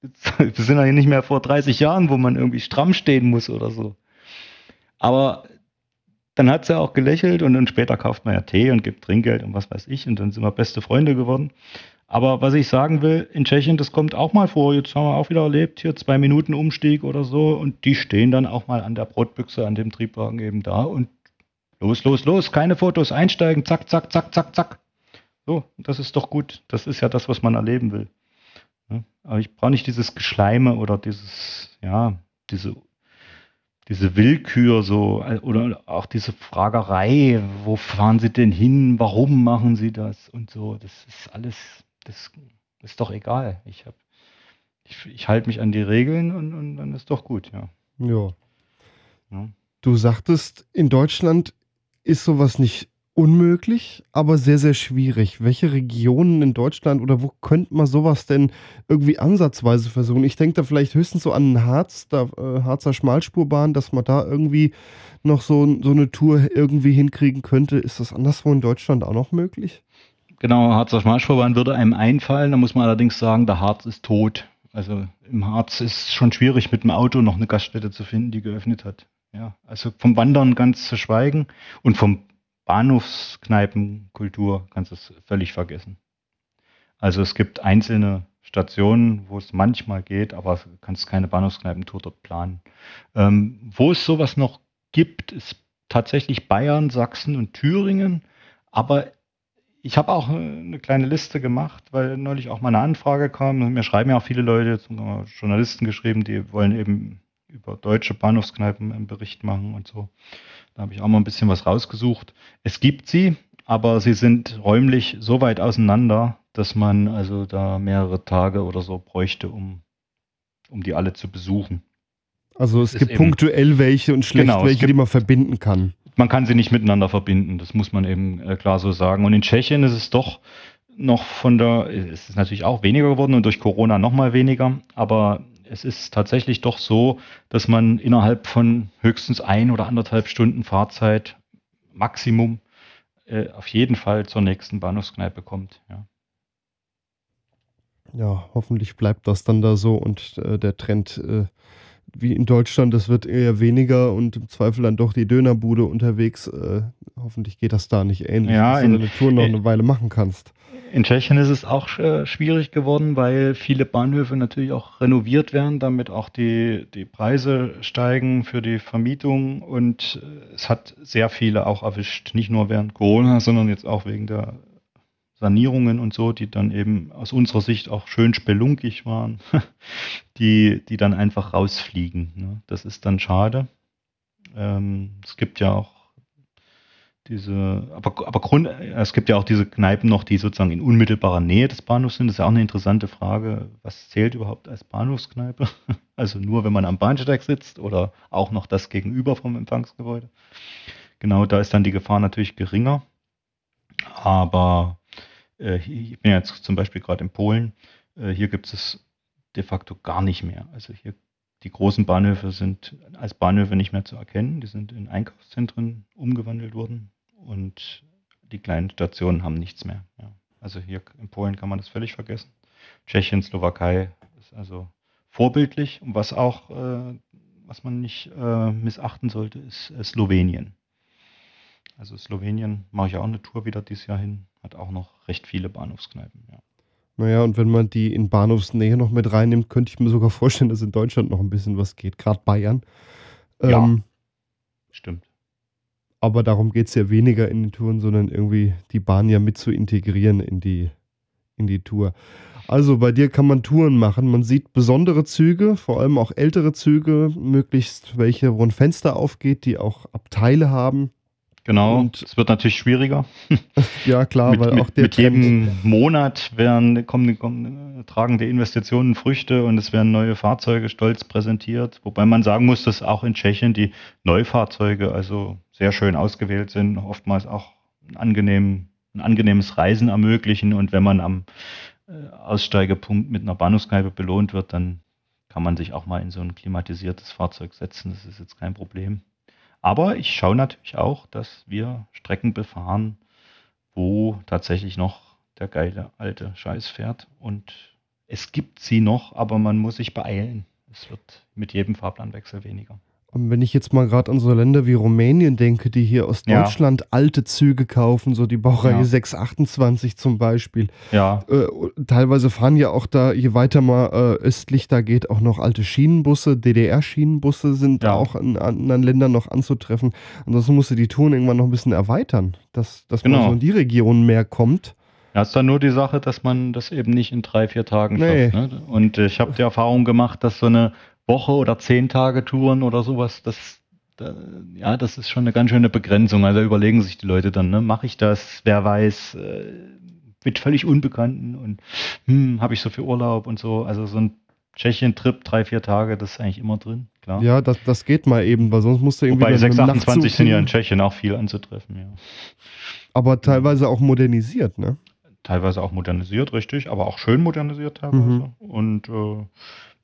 Wir sind ja nicht mehr vor 30 Jahren, wo man irgendwie stramm stehen muss oder so. Aber dann hat sie auch gelächelt und dann später kauft man ja Tee und gibt Trinkgeld und was weiß ich und dann sind wir beste Freunde geworden. Aber was ich sagen will, in Tschechien, das kommt auch mal vor. Jetzt haben wir auch wieder erlebt, hier zwei Minuten Umstieg oder so und die stehen dann auch mal an der Brotbüchse, an dem Triebwagen eben da und los, los, los, keine Fotos, einsteigen, zack, zack, zack, zack, zack. So, das ist doch gut. Das ist ja das, was man erleben will. Ja, aber ich brauche nicht dieses Geschleime oder dieses, ja, diese, diese Willkür so, oder auch diese Fragerei, wo fahren Sie denn hin, warum machen Sie das und so. Das ist alles, das ist doch egal. Ich habe, ich, ich halte mich an die Regeln und, und dann ist doch gut, ja. Ja. ja. Du sagtest, in Deutschland ist sowas nicht unmöglich, aber sehr, sehr schwierig. Welche Regionen in Deutschland oder wo könnte man sowas denn irgendwie ansatzweise versuchen? Ich denke da vielleicht höchstens so an Harz, da, äh, Harzer Schmalspurbahn, dass man da irgendwie noch so, so eine Tour irgendwie hinkriegen könnte. Ist das anderswo in Deutschland auch noch möglich? Genau, Harzer Schmalspurbahn würde einem einfallen. Da muss man allerdings sagen, der Harz ist tot. Also im Harz ist es schon schwierig, mit dem Auto noch eine Gaststätte zu finden, die geöffnet hat. Ja, also vom Wandern ganz zu schweigen und vom Bahnhofskneipenkultur kannst du es völlig vergessen. Also es gibt einzelne Stationen, wo es manchmal geht, aber du kannst keine Bahnhofskneipentour dort planen. Ähm, wo es sowas noch gibt, ist tatsächlich Bayern, Sachsen und Thüringen. Aber ich habe auch eine kleine Liste gemacht, weil neulich auch mal eine Anfrage kam. Mir schreiben ja auch viele Leute, Journalisten geschrieben, die wollen eben über deutsche Bahnhofskneipen einen Bericht machen und so. Da habe ich auch mal ein bisschen was rausgesucht. Es gibt sie, aber sie sind räumlich so weit auseinander, dass man also da mehrere Tage oder so bräuchte, um, um die alle zu besuchen. Also es gibt punktuell welche und schlecht genau, welche, gibt, die man verbinden kann. Man kann sie nicht miteinander verbinden, das muss man eben äh, klar so sagen. Und in Tschechien ist es doch noch von der, es ist natürlich auch weniger geworden und durch Corona nochmal weniger, aber es ist tatsächlich doch so, dass man innerhalb von höchstens ein oder anderthalb Stunden Fahrzeit Maximum äh, auf jeden Fall zur nächsten Bahnhofskneipe kommt. Ja. ja, hoffentlich bleibt das dann da so und äh, der Trend äh, wie in Deutschland, das wird eher weniger und im Zweifel dann doch die Dönerbude unterwegs. Äh, hoffentlich geht das da nicht ähnlich, ja, dass du deine Tour noch eine Weile machen kannst. In Tschechien ist es auch äh, schwierig geworden, weil viele Bahnhöfe natürlich auch renoviert werden, damit auch die, die Preise steigen für die Vermietung und äh, es hat sehr viele auch erwischt, nicht nur während Corona, sondern jetzt auch wegen der Sanierungen und so, die dann eben aus unserer Sicht auch schön spelunkig waren, die, die dann einfach rausfliegen. Ne? Das ist dann schade. Ähm, es gibt ja auch diese, aber, aber Grund, es gibt ja auch diese Kneipen noch, die sozusagen in unmittelbarer Nähe des Bahnhofs sind. Das ist ja auch eine interessante Frage. Was zählt überhaupt als Bahnhofskneipe? Also nur, wenn man am Bahnsteig sitzt oder auch noch das gegenüber vom Empfangsgebäude. Genau, da ist dann die Gefahr natürlich geringer. Aber äh, ich bin jetzt zum Beispiel gerade in Polen. Äh, hier gibt es de facto gar nicht mehr. Also hier die großen Bahnhöfe sind als Bahnhöfe nicht mehr zu erkennen. Die sind in Einkaufszentren umgewandelt worden und die kleinen Stationen haben nichts mehr. Ja. Also hier in Polen kann man das völlig vergessen. Tschechien, Slowakei ist also vorbildlich. Und was auch, äh, was man nicht äh, missachten sollte, ist äh, Slowenien. Also Slowenien mache ich auch eine Tour wieder dieses Jahr hin, hat auch noch recht viele Bahnhofskneipen. Ja. Naja, und wenn man die in Bahnhofsnähe noch mit reinnimmt, könnte ich mir sogar vorstellen, dass in Deutschland noch ein bisschen was geht, gerade Bayern. Ja, ähm, stimmt. Aber darum geht es ja weniger in den Touren, sondern irgendwie die Bahn ja mit zu integrieren in die, in die Tour. Also bei dir kann man Touren machen. Man sieht besondere Züge, vor allem auch ältere Züge, möglichst welche, wo ein Fenster aufgeht, die auch Abteile haben. Genau, und es wird natürlich schwieriger. Ja, klar, mit, weil auch der Mit Trend jedem Monat werden, kommen, kommen, tragen die Investitionen Früchte und es werden neue Fahrzeuge stolz präsentiert. Wobei man sagen muss, dass auch in Tschechien die Neufahrzeuge also sehr schön ausgewählt sind, oftmals auch ein, angenehm, ein angenehmes Reisen ermöglichen. Und wenn man am äh, Aussteigepunkt mit einer Bahnhofskneipe belohnt wird, dann kann man sich auch mal in so ein klimatisiertes Fahrzeug setzen. Das ist jetzt kein Problem. Aber ich schaue natürlich auch, dass wir Strecken befahren, wo tatsächlich noch der geile alte Scheiß fährt und es gibt sie noch, aber man muss sich beeilen. Es wird mit jedem Fahrplanwechsel weniger. Und wenn ich jetzt mal gerade an so Länder wie Rumänien denke, die hier aus Ja. Deutschland alte Züge kaufen, so die Baureihe Ja. 628 zum Beispiel. Ja, Äh, teilweise fahren ja auch da, je weiter mal äh, östlich da geht, auch noch alte Schienenbusse. DDR-Schienenbusse sind Ja. auch in anderen Ländern noch anzutreffen. Ansonsten musste die Touren irgendwann noch ein bisschen erweitern, dass, dass man Genau. so in die Region mehr kommt. Ja, ist dann nur die Sache, dass man das eben nicht in drei, vier Tagen Nee. schafft. Ne? Und ich habe die Erfahrung gemacht, dass so eine Woche oder zehn Tage Touren oder sowas, das, da, ja, das ist schon eine ganz schöne Begrenzung. Also überlegen sich die Leute dann, ne, mache ich das, wer weiß, äh, mit völlig Unbekannten und hm, habe ich so viel Urlaub und so. Also so ein Tschechien-Trip, drei, vier Tage, das ist eigentlich immer drin, klar. Ja, das, das geht mal eben, weil sonst musst du irgendwie dem 628 Nachtzug sind ja in Tschechien auch viel anzutreffen, ja. aber teilweise auch modernisiert, ne? teilweise auch modernisiert, richtig, aber auch schön modernisiert teilweise. Mhm. Und äh,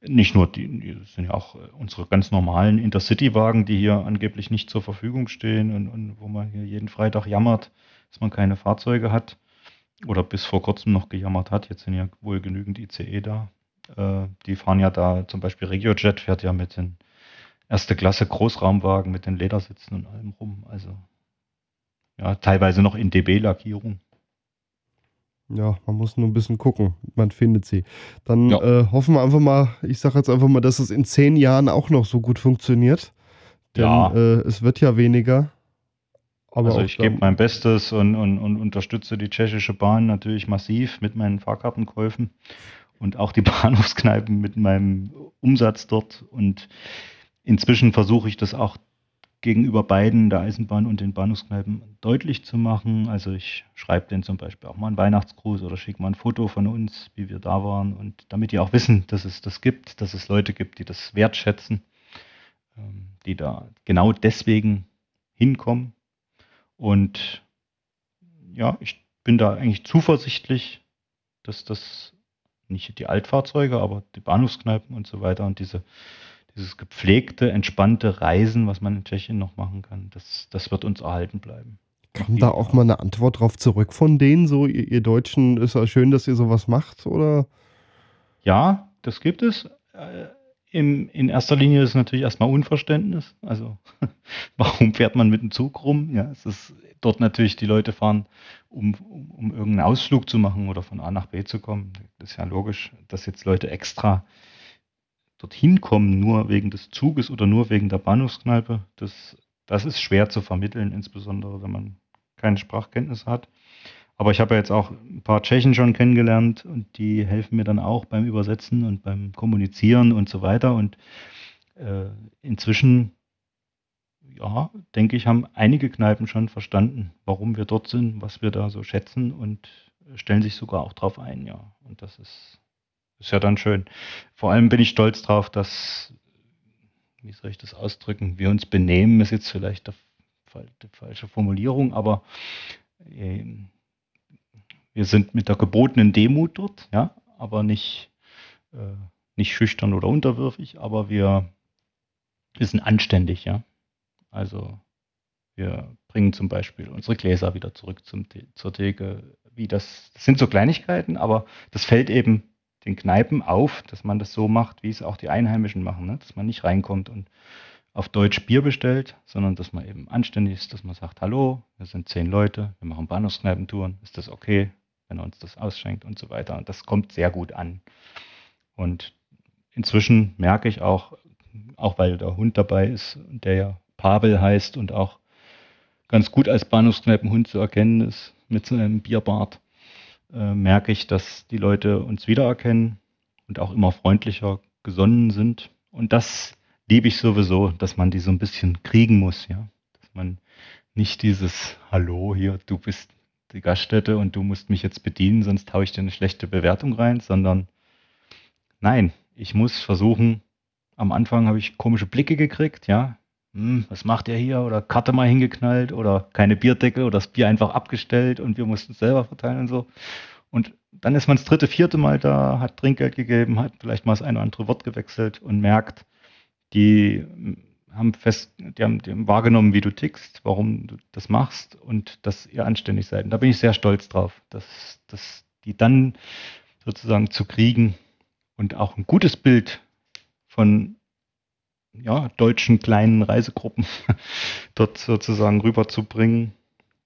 nicht nur die, die sind ja auch äh, unsere ganz normalen Intercity-Wagen, die hier angeblich nicht zur Verfügung stehen und, und wo man hier jeden Freitag jammert, dass man keine Fahrzeuge hat. Oder bis vor kurzem noch gejammert hat. Jetzt sind ja wohl genügend ICE da. Äh, die fahren ja da, zum Beispiel RegioJet fährt ja mit den erste Klasse Großraumwagen mit den Ledersitzen und allem rum. Also ja, teilweise noch in DB-Lackierung. Ja, man muss nur ein bisschen gucken. Man findet sie. Dann Ja. äh, hoffen wir einfach mal, ich sage jetzt einfach mal, dass es in zehn Jahren auch noch so gut funktioniert. Denn Ja. äh, es wird ja weniger. Aber also ich gebe mein Bestes und, und, und unterstütze die tschechische Bahn natürlich massiv mit meinen Fahrkartenkäufen und auch die Bahnhofskneipen mit meinem Umsatz dort. Und inzwischen versuche ich das auch gegenüber beiden, der Eisenbahn und den Bahnhofskneipen, deutlich zu machen. Also ich schreibe denen zum Beispiel auch mal einen Weihnachtsgruß oder schicke mal ein Foto von uns, wie wir da waren. Und damit die auch wissen, dass es das gibt, dass es Leute gibt, die das wertschätzen, ähm, die da genau deswegen hinkommen. Und ja, ich bin da eigentlich zuversichtlich, dass das nicht die Altfahrzeuge, aber die Bahnhofskneipen und so weiter und diese, dieses gepflegte, entspannte Reisen, was man in Tschechien noch machen kann, das, das wird uns erhalten bleiben. Kam da auch mal eine Antwort drauf zurück von denen? So, ihr, ihr Deutschen, ist ja schön, dass ihr sowas macht, oder? Ja, das gibt es. Äh, im, in erster Linie ist es natürlich erstmal Unverständnis. Also, warum fährt man mit dem Zug rum? Ja, es ist dort natürlich, die Leute fahren, um, um, um irgendeinen Ausflug zu machen oder von A nach B zu kommen. Das ist ja logisch, dass jetzt Leute extra dorthin kommen, nur wegen des Zuges oder nur wegen der Bahnhofskneipe. Das, das ist schwer zu vermitteln, insbesondere wenn man keine Sprachkenntnisse hat. Aber ich habe ja jetzt auch ein paar Tschechen schon kennengelernt und die helfen mir dann auch beim Übersetzen und beim Kommunizieren und so weiter. Und äh, inzwischen, ja, denke ich, haben einige Kneipen schon verstanden, warum wir dort sind, was wir da so schätzen und stellen sich sogar auch drauf ein, ja. Und das ist, ist ja dann schön. Vor allem bin ich stolz drauf, dass, wie soll ich das ausdrücken, wir uns benehmen, ist jetzt vielleicht die falsche Formulierung, aber äh, wir sind mit der gebotenen Demut dort, ja, aber nicht, äh, nicht schüchtern oder unterwürfig, aber wir, wir sind anständig, ja. Also wir bringen zum Beispiel unsere Gläser wieder zurück zum, zur Theke. Wie das, das sind so Kleinigkeiten, aber das fällt eben den Kneipen auf, dass man das so macht, wie es auch die Einheimischen machen, ne? dass man nicht reinkommt und auf Deutsch Bier bestellt, sondern dass man eben anständig ist, dass man sagt, hallo, wir sind zehn Leute, wir machen Bahnhofskneipentouren, ist das okay, wenn er uns das ausschenkt und so weiter. Und das kommt sehr gut an. Und inzwischen merke ich auch, auch weil der Hund dabei ist, der ja Pavel heißt und auch ganz gut als Bahnhofskneipenhund zu erkennen ist mit so einem Bierbart, äh, merke ich, dass die Leute uns wiedererkennen und auch immer freundlicher gesonnen sind. Und das liebe ich sowieso, dass man die so ein bisschen kriegen muss, ja. Dass man nicht dieses Hallo hier, du bist die Gaststätte und du musst mich jetzt bedienen, sonst haue ich dir eine schlechte Bewertung rein, sondern nein, ich muss versuchen, am Anfang habe ich komische Blicke gekriegt, ja. Hm, was macht er hier? Oder Karte mal hingeknallt oder keine Bierdeckel oder das Bier einfach abgestellt und wir mussten es selber verteilen und so. Und dann ist man das dritte, vierte Mal da, hat Trinkgeld gegeben, hat vielleicht mal das eine oder andere Wort gewechselt und merkt, die haben fest, die haben, die haben wahrgenommen, wie du tickst, warum du das machst und dass ihr anständig seid. Und da bin ich sehr stolz drauf, dass, dass die dann sozusagen zu kriegen, und auch ein gutes Bild von ja, deutschen kleinen Reisegruppen dort sozusagen rüberzubringen.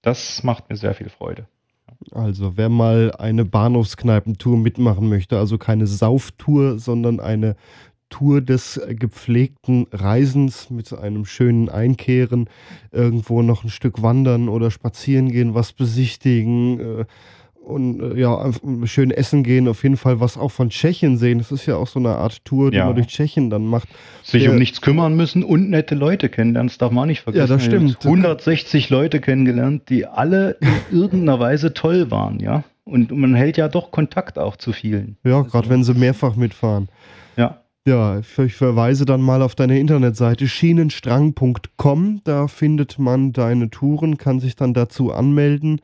Das macht mir sehr viel Freude. Also, wer mal eine Bahnhofskneipentour mitmachen möchte, also keine Sauftour, sondern eine Tour des gepflegten Reisens mit einem schönen Einkehren, irgendwo noch ein Stück wandern oder spazieren gehen, was besichtigen, äh, und äh, ja, schön essen gehen, auf jeden Fall was auch von Tschechien sehen. Das ist ja auch so eine Art Tour, die ja. man durch Tschechien dann macht. Sich Der, um nichts kümmern müssen und nette Leute kennenlernen, das darf man auch nicht vergessen. Ja, das stimmt. 160 Leute kennengelernt, die alle in irgendeiner Weise toll waren, ja. Und man hält ja doch Kontakt auch zu vielen. Ja, gerade also, wenn sie mehrfach mitfahren. Ja. Ja, ich verweise dann mal auf deine Internetseite schienenstrang.com. Da findet man deine Touren, kann sich dann dazu anmelden.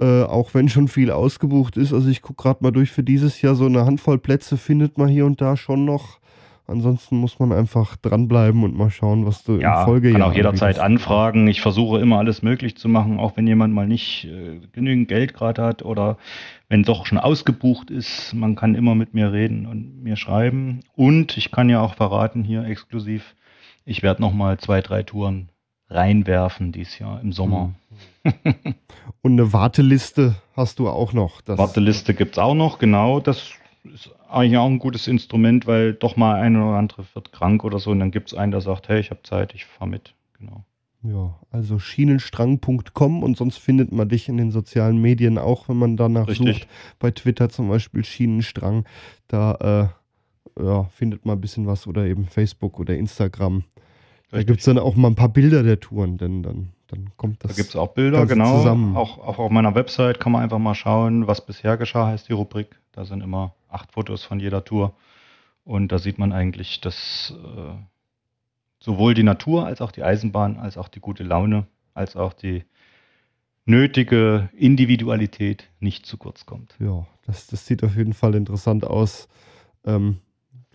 Äh, auch wenn schon viel ausgebucht ist. Also ich gucke gerade mal durch für dieses Jahr, so eine Handvoll Plätze findet man hier und da schon noch. Ansonsten muss man einfach dranbleiben und mal schauen, was du ja, im Folgejahr kann auch jederzeit anfragen. Ich versuche immer alles möglich zu machen, auch wenn jemand mal nicht äh, genügend Geld gerade hat oder wenn doch schon ausgebucht ist. Man kann immer mit mir reden und mir schreiben. Und ich kann ja auch verraten hier exklusiv, ich werde noch mal zwei, drei Touren reinwerfen dieses Jahr im Sommer. Mhm. Und eine Warteliste hast du auch noch. Warteliste gibt es auch noch, genau. Das ist eigentlich auch ein gutes Instrument, weil doch mal ein oder andere wird krank oder so und dann gibt es einen, der sagt, hey, ich habe Zeit, ich fahre mit. Genau. Ja, also schienenstrang.com und sonst findet man dich in den sozialen Medien auch, wenn man danach Richtig. sucht. Bei Twitter zum Beispiel Schienenstrang. Da äh, ja, findet man ein bisschen was oder eben Facebook oder Instagram. Da gibt es dann auch mal ein paar Bilder der Touren, denn dann, dann kommt das. Da gibt es auch Bilder, genau. Zusammen. Auch, auch auf meiner Website kann man einfach mal schauen, was bisher geschah, heißt die Rubrik. Da sind immer acht Fotos von jeder Tour. Und da sieht man eigentlich, dass äh, sowohl die Natur als auch die Eisenbahn, als auch die gute Laune, als auch die nötige Individualität nicht zu kurz kommt. Ja, das, das sieht auf jeden Fall interessant aus. Ähm,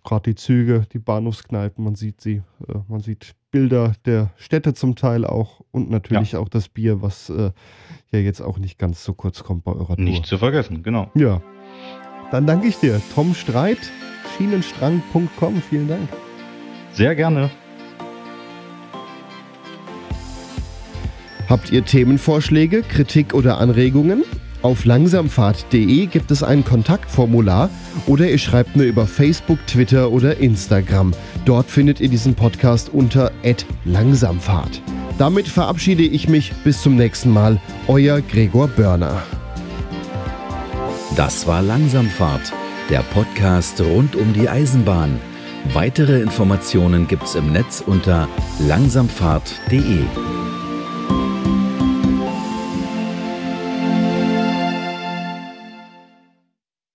Gerade die Züge, die Bahnhofskneipen, man sieht sie, äh, man sieht Bilder der Städte zum Teil auch und natürlich ja. auch das Bier, was äh, ja jetzt auch nicht ganz so kurz kommt bei eurer Tour. Nicht zu vergessen, genau. Ja. Dann danke ich dir. Tom Streit, schienenstrang.com. Vielen Dank. Sehr gerne. Habt ihr Themenvorschläge, Kritik oder Anregungen? Auf langsamfahrt.de gibt es ein Kontaktformular oder ihr schreibt mir über Facebook, Twitter oder Instagram. Dort findet ihr diesen Podcast unter @langsamfahrt. Damit verabschiede ich mich bis zum nächsten Mal. Euer Gregor Börner. Das war Langsamfahrt, der Podcast rund um die Eisenbahn. Weitere Informationen gibt's im Netz unter langsamfahrt.de.